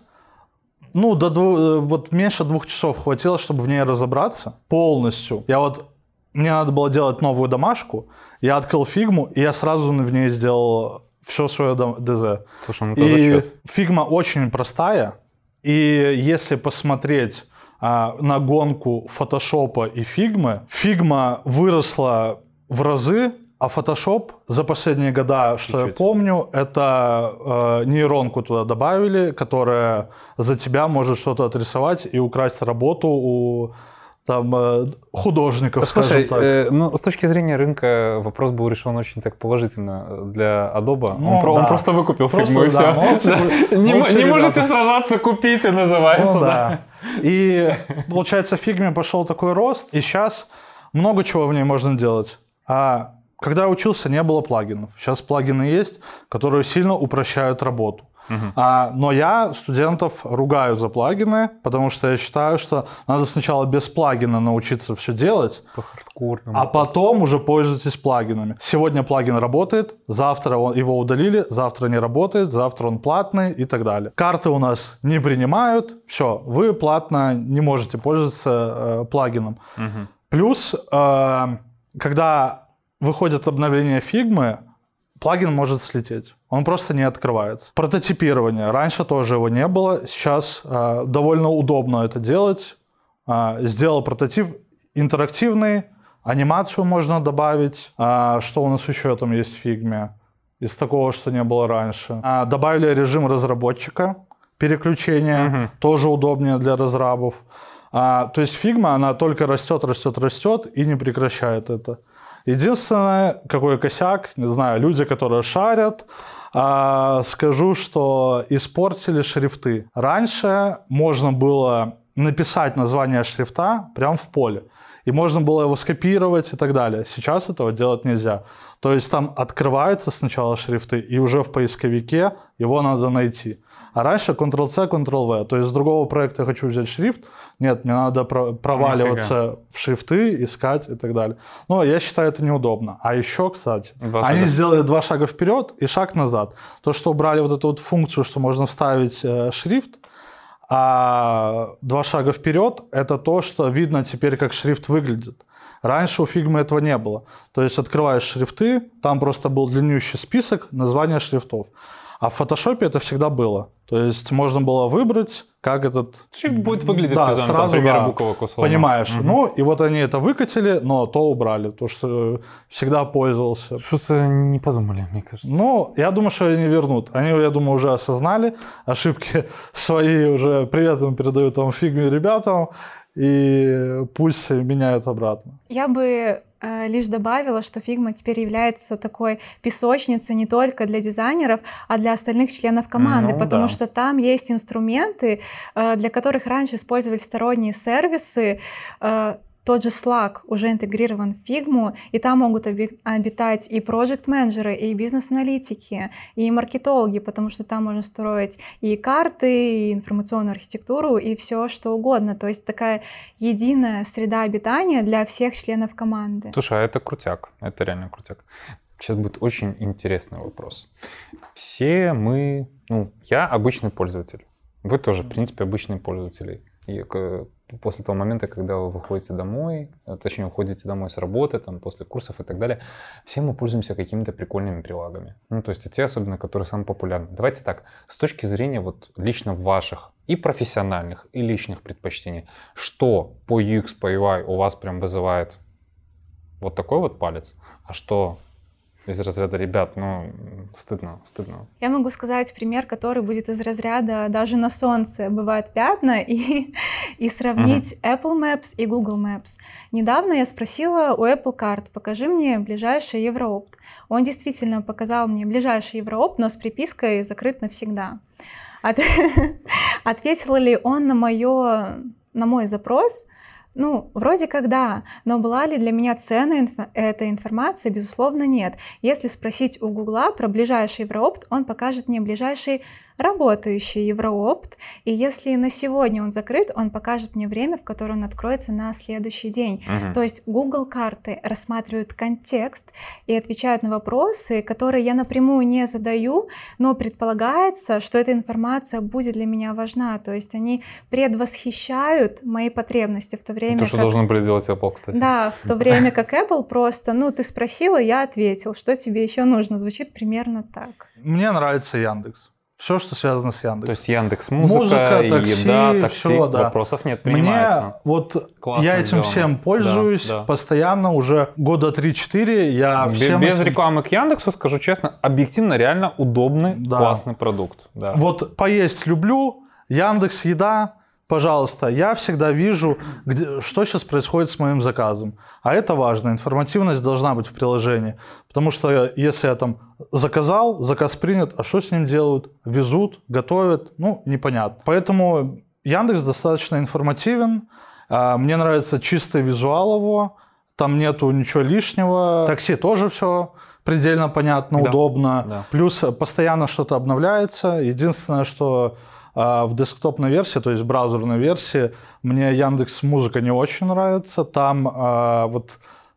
ну, до дву- э, вот меньше двух часов хватило, чтобы в ней разобраться полностью. Я вот, мне надо было делать новую домашку, я открыл фигму, и я сразу в ней сделал все свое ДЗ. Слушай, ну это И зачет. Figma очень простая, и если посмотреть а, на гонку фотошопа и фигмы, Figma выросла в разы, а Photoshop за последние года, что я Чуть-чуть. помню, это э, нейронку туда добавили, которая за тебя может что-то отрисовать и украсть работу у там, э, художников, Слушай, скажем так. э, ну, с точки зрения рынка вопрос был решен очень так положительно для Adobe. Ну, он, про- он да. просто выкупил Просто, фигму и да, все. молодцы, Не, мо- молодцы не можете сражаться, купите, называется. Ну да. да. И получается, в фигме пошел такой рост, и сейчас много чего в ней можно делать. А когда я учился, не было плагинов. Сейчас плагины есть, которые сильно упрощают работу. А, но я студентов ругаю за плагины, потому что я считаю, что надо сначала без плагина научиться все делать, По хардкорному. а потом уже пользуйтесь плагинами. Сегодня плагин работает, завтра он- его удалили, завтра не работает, завтра он платный и так далее. Карты у нас не принимают, все, вы платно не можете пользоваться э, плагином. Мгм. Плюс, э, когда выходит обновление фигмы, плагин может слететь. Он просто не открывается. Прототипирование. Раньше тоже его не было. Сейчас э, довольно удобно это делать. Э, сделал прототип интерактивный, анимацию можно добавить. А, что у нас еще там есть в фигме? Из такого, что не было раньше. А, добавили режим разработчика, переключения. Мгм. Тоже удобнее для разрабов. А, то есть Figma, она только растет, растет, растет и не прекращает это. Единственное, какой косяк, не знаю, люди, которые шарят, а, скажу, что испортили шрифты. Раньше можно было написать название шрифта прямо в поле. И можно было его скопировать и так далее. Сейчас этого делать нельзя. То есть там открываются сначала шрифты, и уже в поисковике его надо найти. А раньше Ctrl-C, Ctrl-V. То есть с другого проекта я хочу взять шрифт. Нет, мне надо про- проваливаться в шрифты, искать и так далее. Но я считаю это неудобно. А еще, кстати, Два они шага. сделали два шага вперед и шаг назад. То, что убрали вот эту вот функцию, что можно вставить э, шрифт, а два шага вперед — это то, что видно теперь, как шрифт выглядит. Раньше у фигмы этого не было. То есть открываешь шрифты, там просто был длиннющий список названия шрифтов. А в фотошопе это всегда было. То есть можно было выбрать как этот Шрифт будет выглядеть Да, визуально, сразу, примеры да. буквок условно. Понимаешь. Мгм. Ну, и вот они это выкатили, но то убрали, то, что всегда пользовался. Что-то не подумали, мне кажется. Ну, я думаю, что они вернут. Они, я думаю, уже осознали ошибки свои, уже приветом передают там фигме ребятам, и пусть меняют обратно. Я бы э, лишь добавила, что Figma теперь является такой песочницей не только для дизайнеров, а для остальных членов команды, Ну потому да. что там есть инструменты, э, для которых раньше использовались сторонние сервисы. Тот же Slack уже интегрирован в Figma, и там могут оби- обитать и проект-менеджеры, и бизнес-аналитики, и маркетологи, потому что там можно строить и карты, и информационную архитектуру, и все что угодно. То есть такая единая среда обитания для всех членов команды. Слушай, а это крутяк, это реально крутяк. Сейчас будет очень интересный вопрос. Все мы, ну, я обычный пользователь. Вы тоже, в принципе, обычные пользователи. И после того момента, когда вы выходите домой, а, точнее, уходите домой с работы, там, после курсов и так далее, все мы пользуемся какими-то прикольными прилагами. Ну, то есть те особенно, которые самые популярные. Давайте так, с точки зрения вот лично ваших и профессиональных, и личных предпочтений, что по UX, по UI у вас прям вызывает вот такой вот палец, а что из разряда ребят, ну, стыдно, стыдно. Я могу сказать пример, который будет из разряда даже на солнце бывают пятна, и, и сравнить Apple Maps и Google Maps. Недавно я спросила у Apple карт, покажи мне ближайший Евроопт. Он действительно показал мне ближайший Евроопт, но с припиской закрыт навсегда. От- Ответил ли он на, моё, на мой запрос? Ну, вроде как да, но была ли для меня ценная инфо- эта информация? Безусловно, нет. Если спросить у Гугла про ближайший Евроопт, он покажет мне ближайший работающий Евроопт, и если на сегодня он закрыт, он покажет мне время, в которое он откроется на следующий день. Мгм. То есть Google карты рассматривают контекст и отвечают на вопросы, которые я напрямую не задаю, но предполагается, что эта информация будет для меня важна. То есть они предвосхищают мои потребности в то время, То, что как... должен был делать Apple, кстати. Да, в то время как Apple просто, ну, ты спросила, я ответил, что тебе еще нужно. Звучит примерно так. Мне нравится Яндекс. Все, что связано с Яндексом. То есть Яндекс Музыка, Музыка, такси, еда, такси, всё, да. вопросов нет, Мне принимается. вот Классно я этим сделано. всем пользуюсь Да, да. постоянно уже года 3-4. Я всем Без этим- рекламы к Яндексу, скажу честно, объективно реально удобный, Да. классный продукт. Да. Вот поесть люблю, Яндекс Еда, пожалуйста, я всегда вижу, где, что сейчас происходит с моим заказом. А это важно, информативность должна быть в приложении. Потому что если я там заказал, заказ принят, а что с ним делают? Везут, готовят, ну, непонятно. Поэтому Яндекс достаточно информативен, а, мне нравится чистый визуал его, там нету ничего лишнего. Такси тоже все предельно понятно, Да, удобно. да. Плюс э, постоянно что-то обновляется. Единственное, что а, в десктопной версии, то есть в браузерной версии, мне Яндекс Музыка не очень нравится. Там а, вот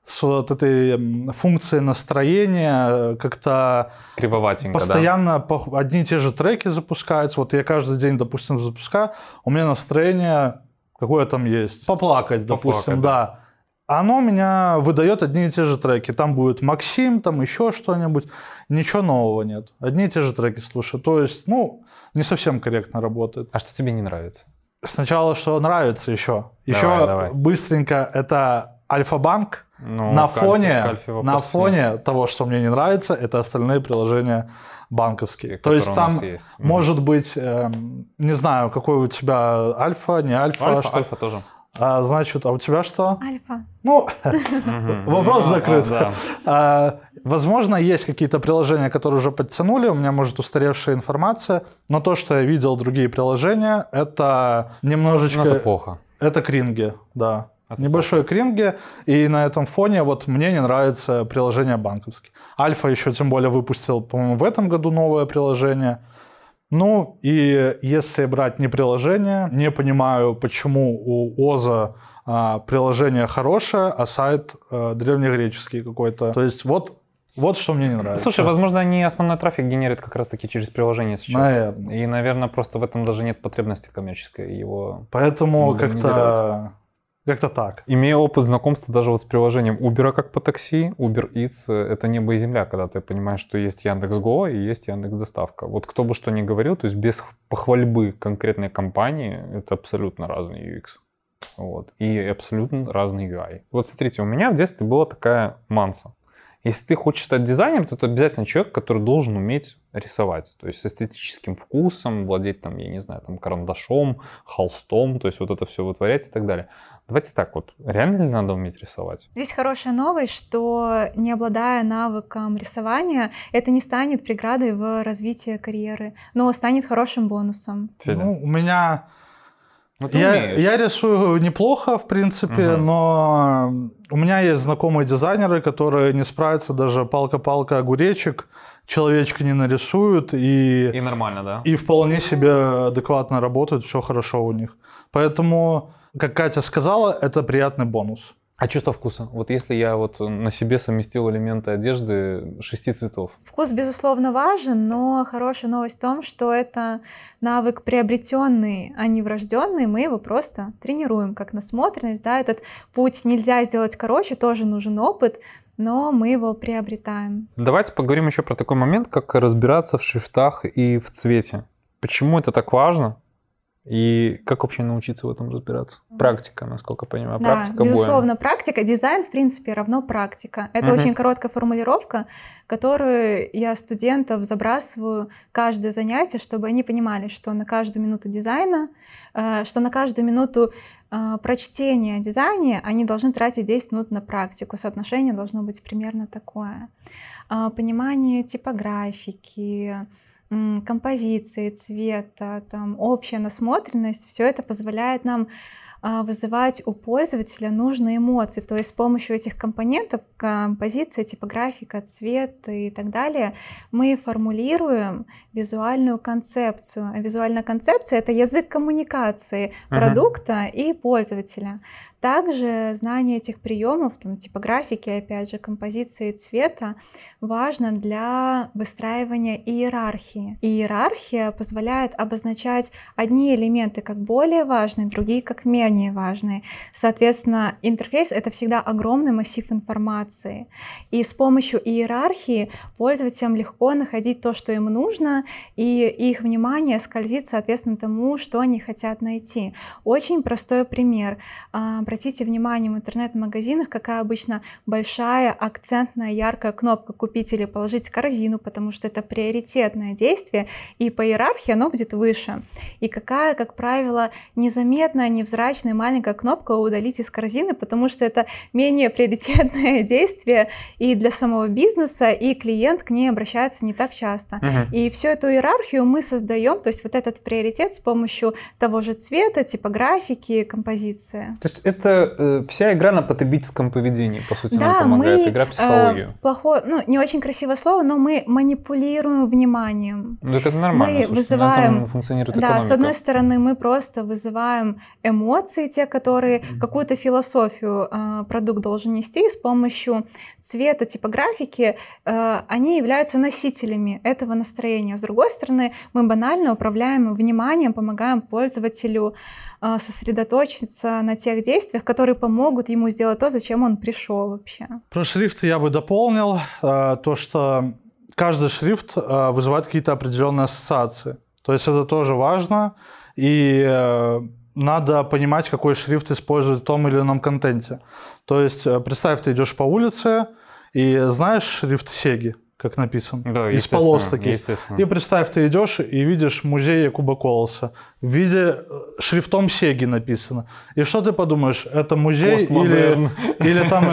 с вот этой функцией настроения как-то Кривоватенько, постоянно пох- одни и те же треки запускаются. Вот я каждый день, допустим, запускаю, у меня настроение какое там есть. Поплакать, допустим, Поплакать, да. Оно меня выдает одни и те же треки. Там будет Максим, там еще что-нибудь. Ничего нового нет. Одни и те же треки слушаю. То есть, ну, не совсем корректно работает. А что тебе не нравится? Сначала, что нравится еще. Еще Давай, давай. быстренько, это Альфа-банк. Ну, на к фоне, к Альфе на фоне того, что мне не нравится, это остальные приложения банковские. То есть там есть. Может быть, эм, не знаю, какой у тебя альфа, не альфа, Альфа, что. Альфа тоже. А, значит, а у тебя что? Альфа. Ну. Вопрос Ну, закрыт. а, а, возможно, есть какие-то приложения, которые уже подтянули, у меня может устаревшая информация, но то, что я видел другие приложения, это немножечко... Ну, это плохо. Это кринги, да. Это Небольшой кринги, и на этом фоне вот мне не нравится приложение банковские. Альфа еще тем более выпустил, по-моему, в этом году новое приложение. Ну, и если брать не приложение, не понимаю, почему у ОЗа а, приложение хорошее, а сайт а, древнегреческий какой-то. То есть вот, вот что мне не нравится. Слушай, возможно, они основной трафик генерят как раз-таки через приложение сейчас. Наверное. И, наверное, просто в этом даже нет потребности коммерческой его. Поэтому как-то Как-то так. Имея опыт знакомства даже вот с приложением Uber как по такси, Uber Eats э, — это небо и земля, когда ты понимаешь, что есть Яндекс.Го и есть Яндекс Доставка. Вот кто бы что ни говорил, то есть без похвальбы конкретной компании, это абсолютно разный UX. Вот. И абсолютно разный UI. Вот смотрите, у меня в детстве была такая манса. Если ты хочешь стать дизайнером, то это обязательно человек, который должен уметь рисовать. То есть с эстетическим вкусом, владеть там, я не знаю, там карандашом, холстом, то есть вот это все вытворять и так далее. Давайте так вот, реально ли надо уметь рисовать? Здесь хорошая новость, что не обладая навыком рисования, это не станет преградой в развитии карьеры, но станет хорошим бонусом. Федя? Ну, у меня... Ну, Я, умеешь. я рисую неплохо, в принципе, Мгм. но у меня есть знакомые дизайнеры, которые не справятся даже палка-палка огуречек, человечка не нарисуют и, И нормально, да? и вполне себе адекватно работают, все хорошо у них. Поэтому, как Катя сказала, это приятный бонус. А чувство вкуса? Вот если я вот на себе совместил элементы одежды шести цветов. Вкус, безусловно, важен, но хорошая новость в том, что это навык приобретенный, а не врожденный. Мы его просто тренируем, как насмотренность. Да? Этот путь нельзя сделать короче, тоже нужен опыт, но мы его приобретаем. Давайте поговорим еще про такой момент, как разбираться в шрифтах и в цвете. Почему это так важно? И как вообще научиться в этом разбираться? Практика, насколько я понимаю. Да, Практика безусловно, практика. Дизайн, в принципе, равно практика. Это Мгм. очень короткая формулировка, которую я студентов забрасываю каждое занятие, чтобы они понимали, что на каждую минуту дизайна, э, что на каждую минуту э, прочтения дизайне они должны тратить 10 минут на практику. Соотношение должно быть примерно такое. А, Понимание типографики, композиции, цвета, там, общая насмотренность, все это позволяет нам а, вызывать у пользователя нужные эмоции. То есть с помощью этих компонентов, композиция, типографика, цвет и так далее, мы формулируем визуальную концепцию. А визуальная концепция — это язык коммуникации Мгм. продукта и пользователя. Также знание этих приемов, там, типографики, опять же, композиции цвета, важно для выстраивания иерархии. Иерархия позволяет обозначать одни элементы как более важные, другие как менее важные. Соответственно, интерфейс — это всегда огромный массив информации. И с помощью иерархии пользователям легко находить то, что им нужно, и их внимание скользит соответственно тому, что они хотят найти. Очень простой пример. Обратите внимание, в интернет-магазинах какая обычно большая, акцентная, яркая кнопка «Купить или положить в корзину», потому что это приоритетное действие, и по иерархии оно будет выше. И какая, как правило, незаметная, невзрачная маленькая кнопка «Удалить из корзины», потому что это менее приоритетное действие и для самого бизнеса, и клиент к ней обращается не так часто. Мгм. И всю эту иерархию мы создаем, то есть вот этот приоритет с помощью того же цвета, типографики, композиции. То есть это э, вся игра на потребительском поведении, по сути, нам Да, помогает. мы, Игра в психологию. Э, плохое, ну не очень красивое слово, но мы манипулируем вниманием. Ну, это нормально. мы слушайте, на вызываем- функционирует Да, с экономика. одной стороны, мы просто вызываем эмоции, те, которые какую-то философию э, продукт должен нести, и с помощью цвета, типографики э, они являются носителями этого настроения. С другой стороны, мы банально управляем вниманием, помогаем пользователю э, сосредоточиться на тех действиях, которые помогут ему сделать то, зачем он пришел вообще. Про шрифты я бы дополнил э, то, что каждый шрифт э, вызывает какие-то определенные ассоциации. То есть это тоже важно, и э, надо понимать, какой шрифт использовать в том или ином контенте. То есть представь, ты идешь по улице и знаешь шрифт Сеги, как написан, Да, из полос таких. Естественно. И представь, ты идешь и видишь музей Якуба Колоса. В виде э, шрифтом Сеги написано. И что ты подумаешь, это музей или, или там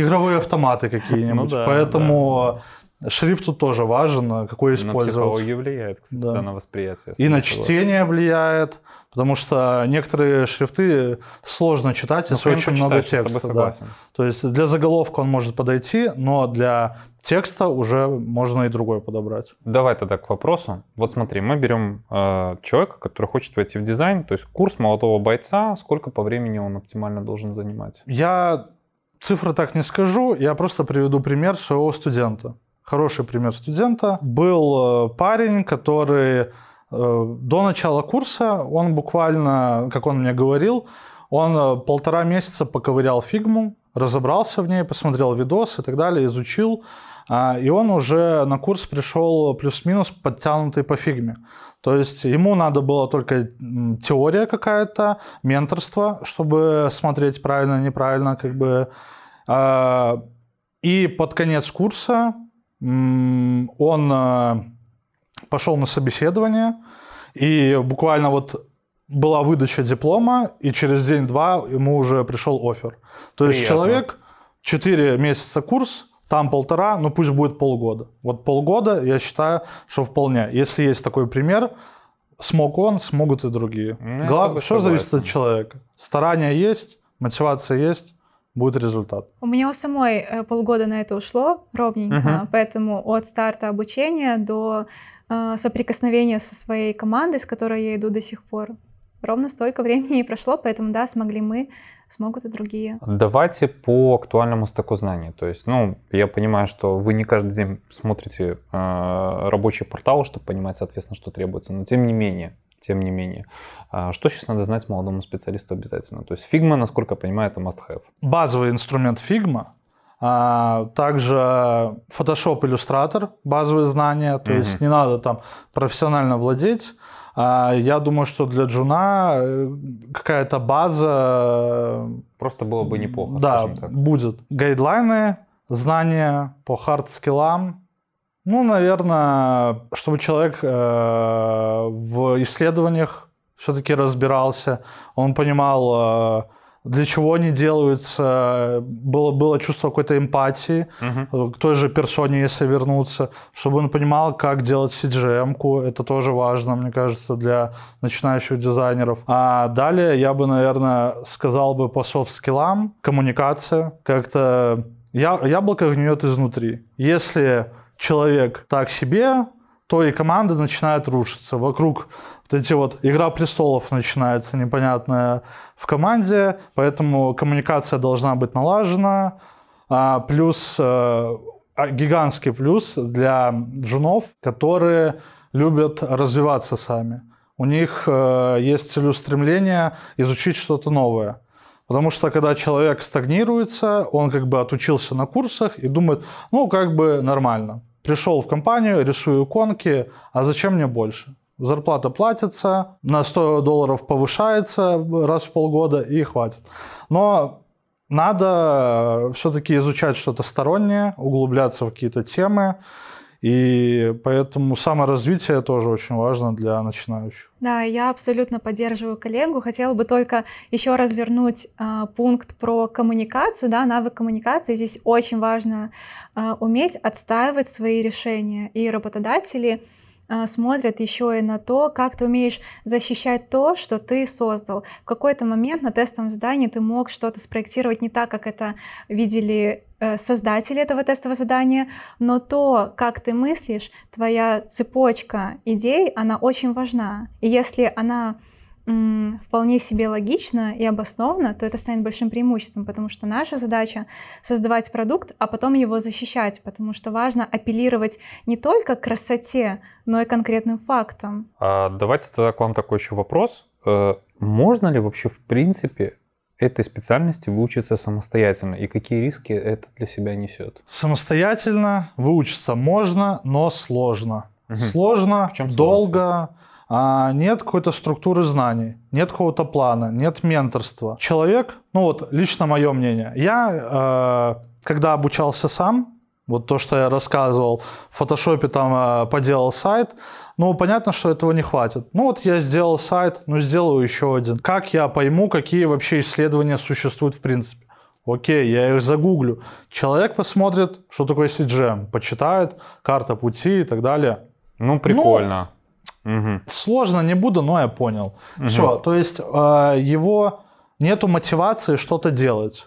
игровые автоматы какие-нибудь. Ну да, Поэтому шрифт тут тоже важен, какой На использовать. психологию влияет, кстати, Да. да, на восприятие. И на чтение влияет, потому что некоторые шрифты сложно читать, Ну, если хрен очень много тобой текста. да. То есть для заголовка он может подойти, но для текста уже можно и другой подобрать. Давай тогда к вопросу. Вот смотри, мы берем э, человека, который хочет войти в дизайн, то есть курс молодого бойца, сколько по времени он оптимально должен занимать? Я цифры так не скажу, я просто приведу пример своего студента. Хороший пример студента. Был э, парень, который до начала курса, он буквально, как он мне говорил, Он э, полтора месяца поковырял фигму, разобрался в ней, посмотрел видос и так далее, изучил. А, и он уже на курс пришел плюс-минус подтянутый по фигме. То есть ему надо было только теория какая-то, менторство, чтобы смотреть правильно, неправильно, как бы. А, и под конец курса он э, пошел на собеседование, и буквально вот была выдача диплома, и через день-два ему уже пришел офер. То есть Приятно. человек 4 месяца курс, там полтора, ну пусть будет полгода. Вот полгода, я считаю, что вполне. Если есть такой пример, смог он, смогут и другие. Ну, я с Глав... тобой Все зависит от человека. Старания есть, мотивация есть, будет результат. У меня у самой э, полгода на это ушло ровненько, Мгм. поэтому от старта обучения до э, соприкосновения со своей командой, с которой я иду до сих пор, ровно столько времени и прошло, поэтому да, смогли мы, смогут и другие. Давайте по актуальному стеку знаний. То есть, ну, я понимаю, что вы не каждый день смотрите э, рабочие порталы, чтобы понимать, соответственно, что требуется, но тем не менее, тем не менее, а, что сейчас надо знать молодому специалисту обязательно? То есть Figma, насколько я понимаю, это must-have. базовый инструмент Figma, а, также Photoshop, Illustrator, базовые знания, то Мгм. есть не надо там профессионально владеть. А, Я думаю, что для джуна э, какая-то база э, Просто было бы неплохо, да, так. будет. Гайдлайны, знания по хард-скиллам. Ну, наверное, чтобы человек э, в исследованиях все-таки разбирался, он понимал, для чего они делаются, было, было чувство какой-то эмпатии э, к той же персоне, если вернуться, чтобы он понимал, как делать CGM-ку, это тоже важно, мне кажется, для начинающих дизайнеров. А далее я бы, наверное, сказал бы по софт-скиллам, коммуникация, как-то я, яблоко гниет изнутри. Если человек так себе, то и команда начинает рушиться. Вокруг вот эти вот игра престолов начинается непонятная в команде, поэтому коммуникация должна быть налажена. А, плюс э, а, гигантский плюс для джунов, которые любят развиваться сами. У них э, есть целеустремление изучить что-то новое. Потому что когда человек стагнируется, он как бы отучился на курсах и думает, ну как бы нормально. Пришел в компанию, рисую иконки, а зачем мне больше? Зарплата платится, на 100 долларов повышается раз в полгода и хватит. Но надо все-таки изучать что-то стороннее, углубляться в какие-то темы. И поэтому саморазвитие тоже очень важно для начинающих. Да, я абсолютно поддерживаю коллегу. Хотела бы только еще развернуть а, пункт про коммуникацию, да, навык коммуникации. Здесь очень важно а, уметь отстаивать свои решения. И работодатели смотрят еще и на то, как ты умеешь защищать то, что ты создал. В какой-то момент на тестовом задании ты мог что-то спроектировать не так, как это видели э, создатели этого тестового задания, но то, как ты мыслишь, твоя цепочка идей, она очень важна. И если она вполне себе логична и обоснована, то это станет большим преимуществом, потому что наша задача создавать продукт, а потом его защищать, потому что важно апеллировать не только к красоте, но и конкретным фактам. А давайте тогда к вам такой еще вопрос. Э, Можно ли вообще в принципе этой специальности выучиться самостоятельно и какие риски это для себя несет? Самостоятельно выучиться можно, но сложно. Мгм. Сложно, В чем долго, а, нет какой-то структуры знаний, нет какого-то плана, нет менторства. Человек, ну вот лично мое мнение, я э, когда обучался сам, вот то, что я рассказывал, в фотошопе там э, поделал сайт, ну, понятно, что этого не хватит. Ну, вот я сделал сайт, ну, сделаю еще один. Как я пойму, какие вообще исследования существуют в принципе? Окей, я их загуглю. Человек посмотрит, что такое CGM, почитает, карта пути и так далее. Ну, прикольно. Мгм. Сложно не буду, но я понял. Мгм. Все, то есть э, его нету мотивации что-то делать.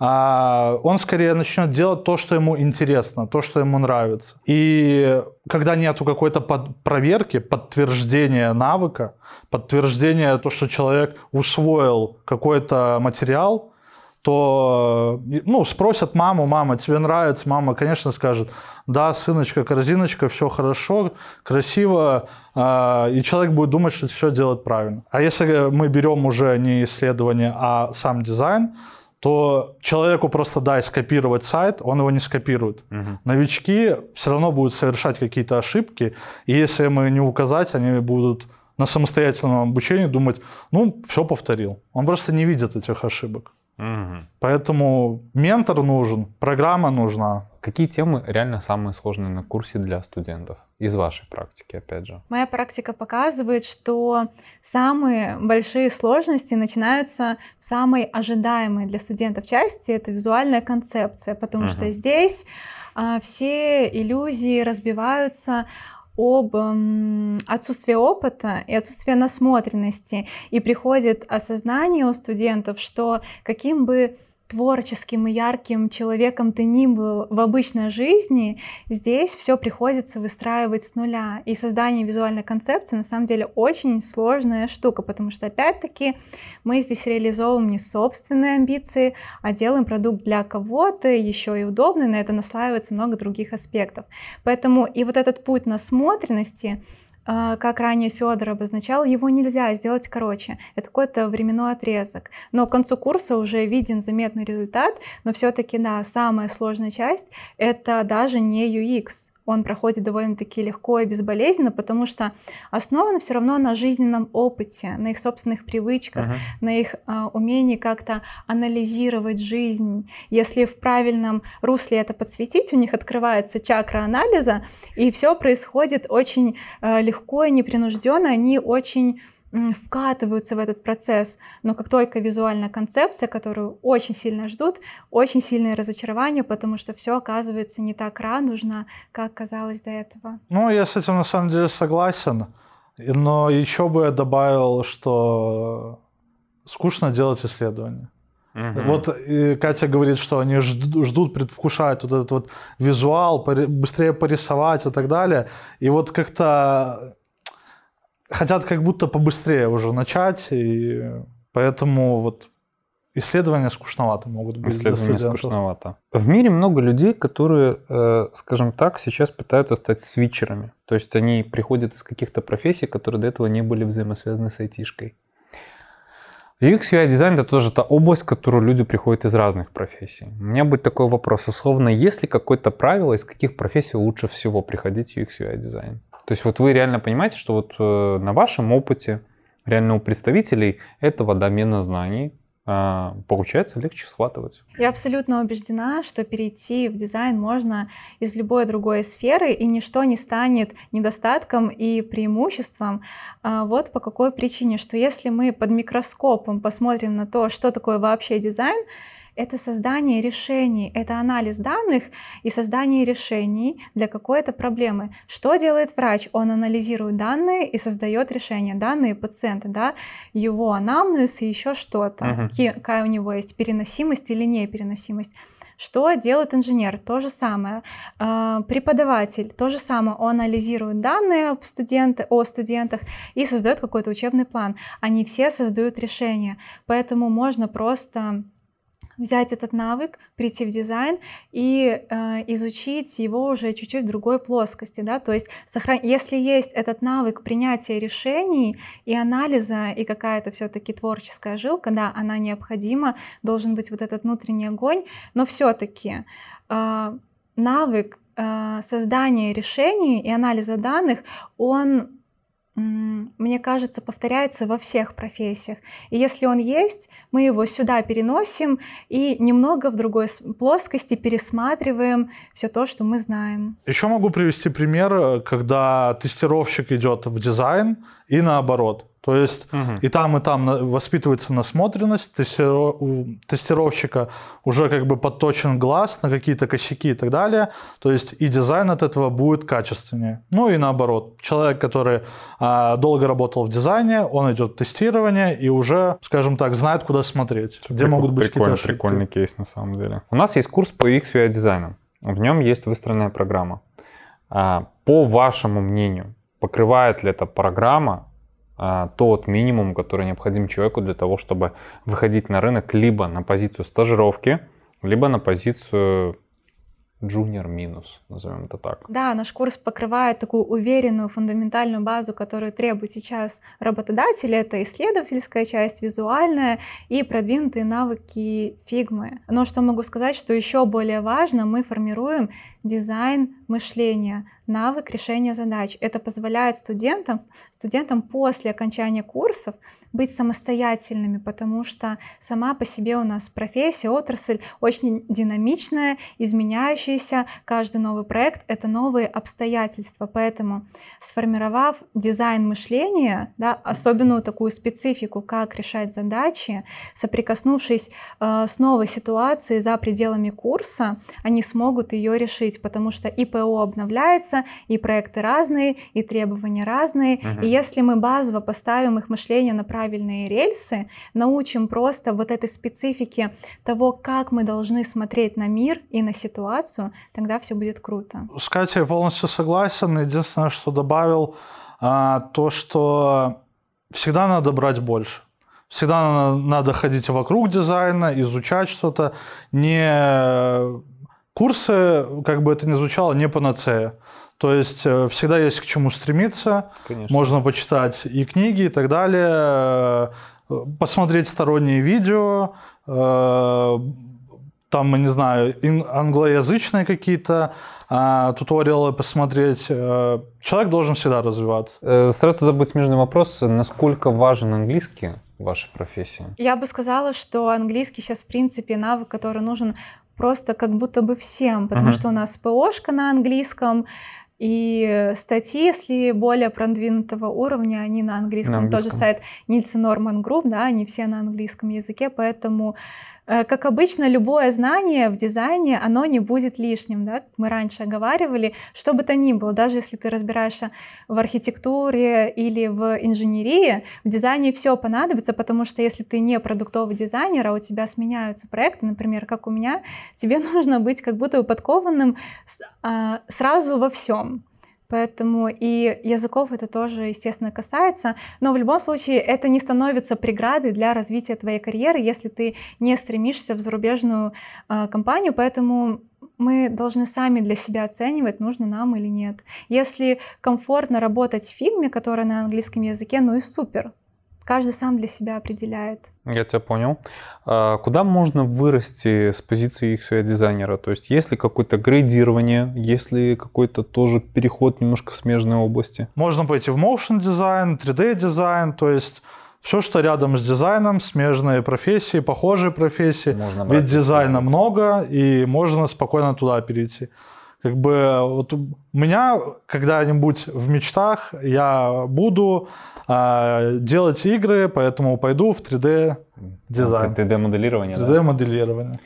А он скорее начнет делать то, что ему интересно, то, что ему нравится. И когда нету какой-то под- проверки, подтверждения навыка, подтверждения то, что человек усвоил какой-то материал, то, э, ну, спросят маму, мама, тебе нравится? Мама, конечно, скажет, да, сыночка, корзиночка, все хорошо, красиво, э, и человек будет думать, что все делает правильно. А если мы берем уже не исследование, а сам дизайн, то человеку просто дай скопировать сайт, он его не скопирует. Мгм. Новички все равно будут совершать какие-то ошибки, и если им не указать, они будут на самостоятельном обучении думать, ну, все повторил. Он просто не видит этих ошибок. Мгм. Поэтому ментор нужен, программа нужна. Какие темы реально самые сложные на курсе для студентов? Из вашей практики, опять же. Моя практика показывает, что самые большие сложности начинаются в самой ожидаемой для студентов части. Это визуальная концепция, потому Мгм. что здесь а, все иллюзии разбиваются об отсутствии опыта и отсутствии насмотренности. И приходит осознание у студентов, что каким бы творческим и ярким человеком ты ни был в обычной жизни, здесь все приходится выстраивать с нуля. И создание визуальной концепции на самом деле очень сложная штука, потому что опять-таки мы здесь реализовываем не собственные амбиции, а делаем продукт для кого-то, еще и удобный, на это наслаивается много других аспектов. Поэтому и вот этот путь насмотренности, как ранее Федор обозначал, его нельзя сделать короче. Это какой-то временной отрезок. Но к концу курса уже виден заметный результат, но все-таки, да, самая сложная часть — это даже не UX. Он проходит довольно-таки легко и безболезненно, потому что основан все равно на жизненном опыте, на их собственных привычках, Мгм. на их а, умении как-то анализировать жизнь. Если в правильном русле это подсветить, у них открывается чакра анализа, и все происходит очень э, легко и непринужденно, они очень вкатываются в этот процесс. Но как только визуальная концепция, которую очень сильно ждут, очень сильное разочарование, потому что все оказывается не так радужно, как казалось до этого. Ну, я с этим на самом деле согласен. Но еще бы я добавил, что скучно делать исследования. Мгм. Вот Катя говорит, что они жд- ждут, предвкушают вот этот вот визуал, быстрее порисовать и так далее. И вот как-то хотят как будто побыстрее уже начать, и поэтому вот исследования скучновато могут быть студентов. скучновато. В мире много людей, которые, э, скажем так, сейчас пытаются стать свитчерами. То есть они приходят из каких-то профессий, которые до этого не были взаимосвязаны с айтишкой. UX UI дизайн это тоже та область, в которую люди приходят из разных профессий. У меня будет такой вопрос, условно, есть ли какое-то правило, из каких профессий лучше всего приходить в UX UI дизайн? То есть вот вы реально понимаете, что вот э, на вашем опыте, реально у представителей этого домена знаний а, получается легче схватывать. Я абсолютно убеждена, что перейти в дизайн можно из любой другой сферы, и ничто не станет недостатком и преимуществом. А Вот по какой причине, что если мы под микроскопом посмотрим на то, что такое вообще дизайн, это создание решений, это анализ данных и создание решений для какой-то проблемы. Что делает врач? Он анализирует данные и создает решения. Данные пациента, да, его анамнез и еще что-то. Ки- Какая у него есть переносимость или непереносимость. Что делает инженер? То же самое. А, Преподаватель то же самое. Он анализирует данные об студенты, о студентах и создает какой-то учебный план. Они все создают решения. Поэтому можно просто взять этот навык, прийти в дизайн и э, изучить его уже чуть-чуть в другой плоскости, да, то есть сохран... если есть этот навык принятия решений и анализа и какая-то все-таки творческая жилка, да, она необходима, должен быть вот этот внутренний огонь, но все-таки э, навык э, создания решений и анализа данных, он мне кажется, повторяется во всех профессиях. И если он есть, мы его сюда переносим и немного в другой плоскости пересматриваем все то, что мы знаем. Еще могу привести пример, э, когда тестировщик идет в дизайн и наоборот. То есть Мгм. и там, и там воспитывается насмотренность, тестиро- у тестировщика уже как бы подточен глаз на какие-то косяки и так далее. То есть и дизайн от этого будет качественнее. Ну и наоборот. Человек, который а, долго работал в дизайне, он идет в тестирование и уже, скажем так, знает, куда смотреть, где Прикол- могут быть какие-то ошибки. прикольный кейс на самом деле. У нас есть курс по UX UI дизайну. В нем есть выстроенная программа. А, По вашему мнению, покрывает ли эта программа тот минимум, который необходим человеку для того, чтобы выходить на рынок либо на позицию стажировки, либо на позицию Junior минус, назовем это так. Да, наш курс покрывает такую уверенную фундаментальную базу, которую требует сейчас работодатель. Это исследовательская часть, визуальная и продвинутые навыки фигмы. Но что могу сказать, что еще более важно, мы формируем дизайн мышления, навык решения задач. Это позволяет студентам, студентам после окончания курсов быть самостоятельными, потому что сама по себе у нас профессия, отрасль очень динамичная, изменяющаяся. Каждый новый проект — это новые обстоятельства. Поэтому сформировав дизайн мышления, да, особенную такую специфику, как решать задачи, соприкоснувшись э, с новой ситуацией за пределами курса, они смогут ее решить, потому что ИПО обновляется, и проекты разные, и требования разные. Мгм. И если мы базово поставим их мышление на правильные рельсы, научим просто вот этой специфике того, как мы должны смотреть на мир и на ситуацию, тогда все будет круто. С Катей полностью согласен. Единственное, что добавил, а, то, что всегда надо брать больше. Всегда надо ходить вокруг дизайна, изучать что-то. Не курсы, как бы это ни звучало, не панацея. То есть э, всегда есть к чему стремиться. Конечно. Можно почитать и книги, и так далее, э, посмотреть сторонние видео, э, там, не знаю, англоязычные какие-то туториалы посмотреть. Человек должен всегда развиваться. Сразу туда будет смежный вопрос. Насколько важен английский в вашей профессии? Я бы сказала, что английский сейчас, в принципе, навык, который нужен просто как будто бы всем, потому Мгм. что у нас ПОшка на английском, и статьи, если более продвинутого уровня, они на английском. На английском. сайт Nielsen Norman Group, да, они все на английском языке, поэтому, как обычно, любое знание в дизайне, оно не будет лишним, да, мы раньше оговаривали, что бы то ни было, даже если ты разбираешься в архитектуре или в инженерии, в дизайне все понадобится, потому что если ты не продуктовый дизайнер, а у тебя сменяются проекты, например, как у меня, тебе нужно быть как будто подкованным а, сразу во всем. Поэтому и языков это тоже, естественно, касается. Но в любом случае это не становится преградой для развития твоей карьеры, если ты не стремишься в зарубежную а, компанию. Поэтому мы должны сами для себя оценивать, нужно нам или нет. Если комфортно работать в фигме, которая на английском языке, ну и супер. Каждый сам для себя определяет. Я тебя понял. А Куда можно вырасти с позиции UX дизайнера? То есть есть ли какое-то градирование, есть ли какой-то тоже переход немножко в смежные области? Можно пойти в motion дизайн, 3D дизайн, то есть все, что рядом с дизайном, смежные профессии, похожие профессии. Можно Ведь дизайна много, и можно спокойно туда перейти. Как бы вот у меня когда-нибудь в мечтах я буду а, делать игры, поэтому пойду в 3D дизайн, 3D-моделирование, 3D моделирование.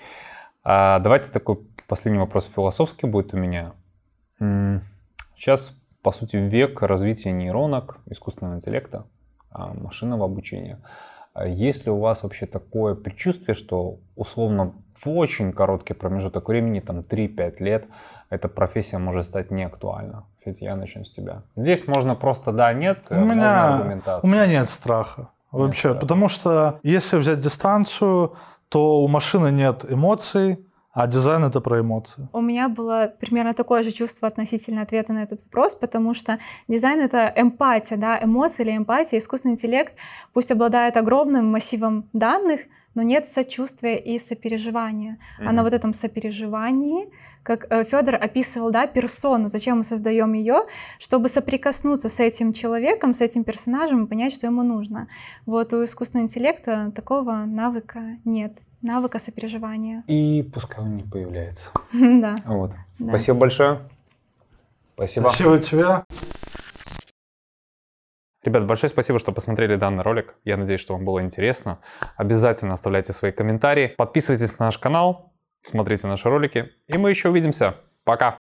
А давайте такой последний вопрос философский будет у меня. Сейчас, по сути, век развития нейронок, искусственного интеллекта, а, машинного обучения. А Есть ли у вас вообще такое предчувствие, что условно в очень короткий промежуток времени, там 3-5 лет, эта профессия может стать неактуальна? Федь, я начну с тебя. Здесь можно просто да, нет, У можно меня, аргументация. у меня нет страха. Вообще, страха. потому что если взять дистанцию, то у машины нет эмоций, а дизайн это про эмоции. У меня было примерно такое же чувство относительно ответа на этот вопрос, потому что дизайн — это эмпатия, да, эмоции или эмпатия. Искусственный интеллект пусть обладает огромным массивом данных, но нет сочувствия и сопереживания. А на вот этом сопереживании, как Федор описывал, да, персону, зачем мы создаем ее, чтобы соприкоснуться с этим человеком, с этим персонажем и понять, что ему нужно. Вот у искусственного интеллекта такого навыка нет, навыка сопереживания. И пускай он не появляется. Да. Вот. Да. Спасибо большое. Спасибо. Спасибо тебе. Ребят, большое спасибо, что посмотрели данный ролик. Я надеюсь, что вам было интересно. Обязательно оставляйте свои комментарии. Подписывайтесь на наш канал, смотрите наши ролики. И мы еще увидимся. Пока!